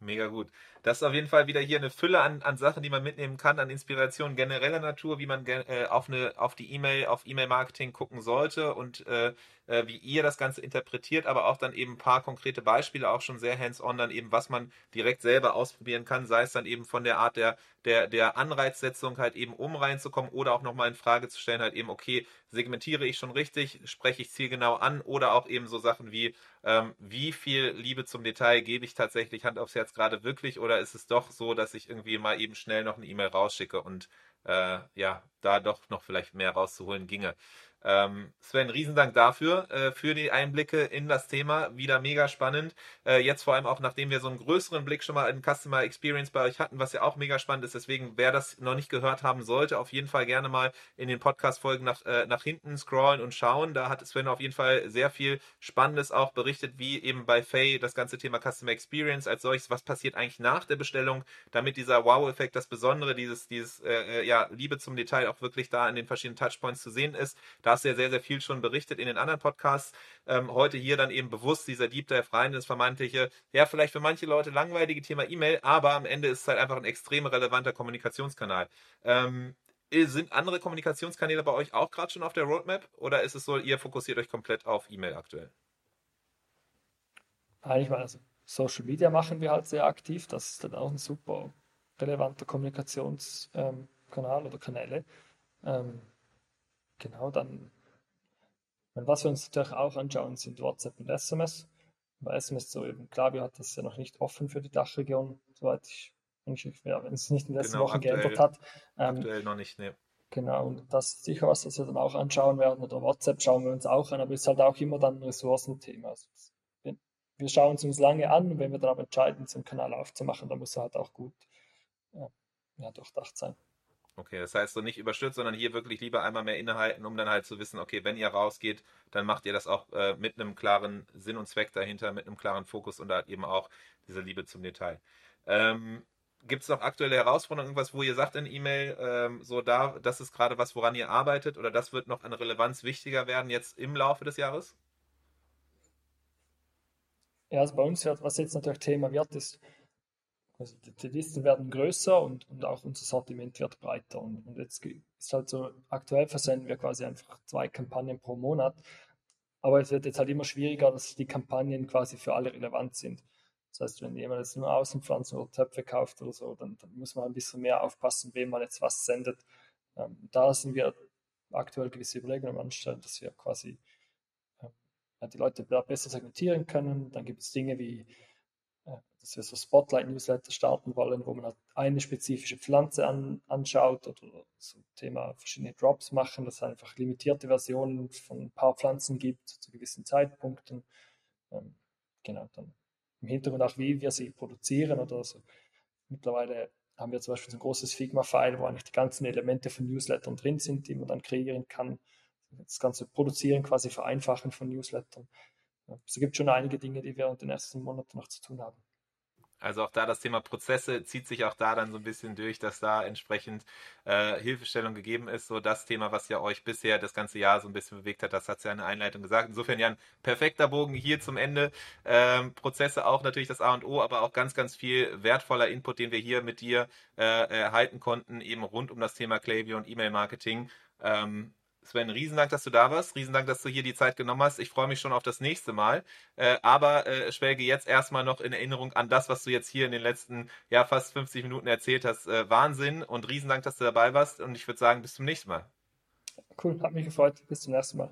Mega gut. Das ist auf jeden Fall wieder hier eine Fülle an, an Sachen, die man mitnehmen kann, an Inspiration genereller Natur, wie man äh, auf, eine, auf die E-Mail, auf E-Mail-Marketing gucken sollte und äh, äh, wie ihr das Ganze interpretiert, aber auch dann eben ein paar konkrete Beispiele, auch schon sehr hands-on, dann eben, was man direkt selber ausprobieren kann, sei es dann eben von der Art der, der, der Anreizsetzung halt eben um reinzukommen oder auch nochmal in Frage zu stellen, halt eben, okay, segmentiere ich schon richtig, spreche ich zielgenau an oder auch eben so Sachen wie, ähm, wie viel Liebe zum Detail gebe ich tatsächlich Hand aufs Herz gerade wirklich oder ist es doch so, dass ich irgendwie mal eben schnell noch eine E-Mail rausschicke und äh, ja, da doch noch vielleicht mehr rauszuholen ginge. Ähm, Sven, Riesendank dafür, äh, für die Einblicke in das Thema. Wieder mega spannend. Äh, jetzt vor allem auch, nachdem wir so einen größeren Blick schon mal in Customer Experience bei euch hatten, was ja auch mega spannend ist. Deswegen, wer das noch nicht gehört haben sollte, auf jeden Fall gerne mal in den Podcast-Folgen nach, äh, nach hinten scrollen und schauen. Da hat Sven auf jeden Fall sehr viel Spannendes auch berichtet, wie eben bei Faye das ganze Thema Customer Experience als solches. Was passiert eigentlich nach der Bestellung, damit dieser Wow-Effekt, das Besondere, dieses, dieses äh, äh ja, Liebe zum Detail auch wirklich da in den verschiedenen Touchpoints zu sehen ist. Da hast du ja sehr, sehr viel schon berichtet in den anderen Podcasts. Ähm, heute hier dann eben bewusst dieser Deep Dive rein, das vermeintliche, ja, vielleicht für manche Leute langweilige Thema E-Mail, aber am Ende ist es halt einfach ein extrem relevanter Kommunikationskanal. Ähm, sind andere Kommunikationskanäle bei euch auch gerade schon auf der Roadmap oder ist es so, ihr fokussiert euch komplett auf E-Mail aktuell? Eigentlich mal, also Social Media machen wir halt sehr aktiv. Das ist dann auch ein super relevanter Kommunikationskanal ähm, oder Kanäle. Ähm, genau, dann was wir uns natürlich auch anschauen, sind WhatsApp und SMS. Bei SMS so eben, Klaviyo hat das ja noch nicht offen für die Dachregion, soweit ich, ja, wenn es nicht in den letzten genau, Wochen aktuell, geändert hat. Ähm, aktuell noch nicht, ne. Genau, und das ist sicher was, was wir dann auch anschauen werden. Oder WhatsApp schauen wir uns auch an, aber es ist halt auch immer dann ein Ressourcenthema. Also wir schauen es uns lange an und wenn wir dann aber entscheiden, so einen Kanal aufzumachen, dann muss er halt auch gut ja, ja, durchdacht sein. Okay, das heißt so nicht überstürzt, sondern hier wirklich lieber einmal mehr innehalten, um dann halt zu wissen, okay, wenn ihr rausgeht, dann macht ihr das auch äh, mit einem klaren Sinn und Zweck dahinter, mit einem klaren Fokus und halt eben auch diese Liebe zum Detail. Ähm, Gibt es noch aktuelle Herausforderungen, irgendwas, wo ihr sagt in E-Mail, ähm, so da, das ist gerade was, woran ihr arbeitet oder das wird noch an Relevanz wichtiger werden jetzt im Laufe des Jahres? Ja, also bei uns, was jetzt natürlich Thema wird, ist, also die Listen werden größer und, und auch unser Sortiment wird breiter. Und, und jetzt ist halt so, aktuell versenden wir quasi einfach zwei Kampagnen pro Monat. Aber es wird jetzt halt immer schwieriger, dass die Kampagnen quasi für alle relevant sind. Das heißt, wenn jemand jetzt nur Außenpflanzen oder Töpfe kauft oder so, dann, dann muss man ein bisschen mehr aufpassen, wem man jetzt was sendet. Ähm, da sind wir aktuell gewisse Überlegungen anstellen, dass wir quasi äh, die Leute besser segmentieren können. Dann gibt es Dinge wie, dass wir so Spotlight-Newsletter starten wollen, wo man halt eine spezifische Pflanze an, anschaut oder so Thema verschiedene Drops machen, dass es einfach limitierte Versionen von ein paar Pflanzen gibt zu gewissen Zeitpunkten. Ähm, genau, dann im Hintergrund auch, wie wir sie produzieren oder so. Mittlerweile haben wir zum Beispiel so ein großes Figma-File, wo eigentlich die ganzen Elemente von Newslettern drin sind, die man dann kreieren kann. Das ganze Produzieren quasi vereinfachen von Newslettern. Es gibt schon einige Dinge, die wir in den ersten Monaten noch zu tun haben. Also auch da das Thema Prozesse zieht sich auch da dann so ein bisschen durch, dass da entsprechend äh, Hilfestellung gegeben ist. So das Thema, was ja euch bisher das ganze Jahr so ein bisschen bewegt hat, das hat ja in der Einleitung gesagt. Insofern ja ein perfekter Bogen hier zum Ende. Ähm, Prozesse auch natürlich das A und O, aber auch ganz, ganz viel wertvoller Input, den wir hier mit dir äh, erhalten konnten, eben rund um das Thema Klaviyo und E-Mail-Marketing. Ähm, Sven, Riesendank, dass du da warst. Riesendank, dass du hier die Zeit genommen hast. Ich freue mich schon auf das nächste Mal. Äh, aber äh, schwelge jetzt erstmal noch in Erinnerung an das, was du jetzt hier in den letzten ja, fast 50 Minuten erzählt hast. Äh, Wahnsinn und Riesendank, dass du dabei warst. Und ich würde sagen, bis zum nächsten Mal. Cool, hat mich gefreut. Bis zum nächsten Mal.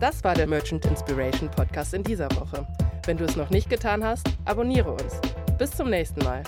Das war der Merchant Inspiration Podcast in dieser Woche. Wenn du es noch nicht getan hast, abonniere uns. Bis zum nächsten Mal.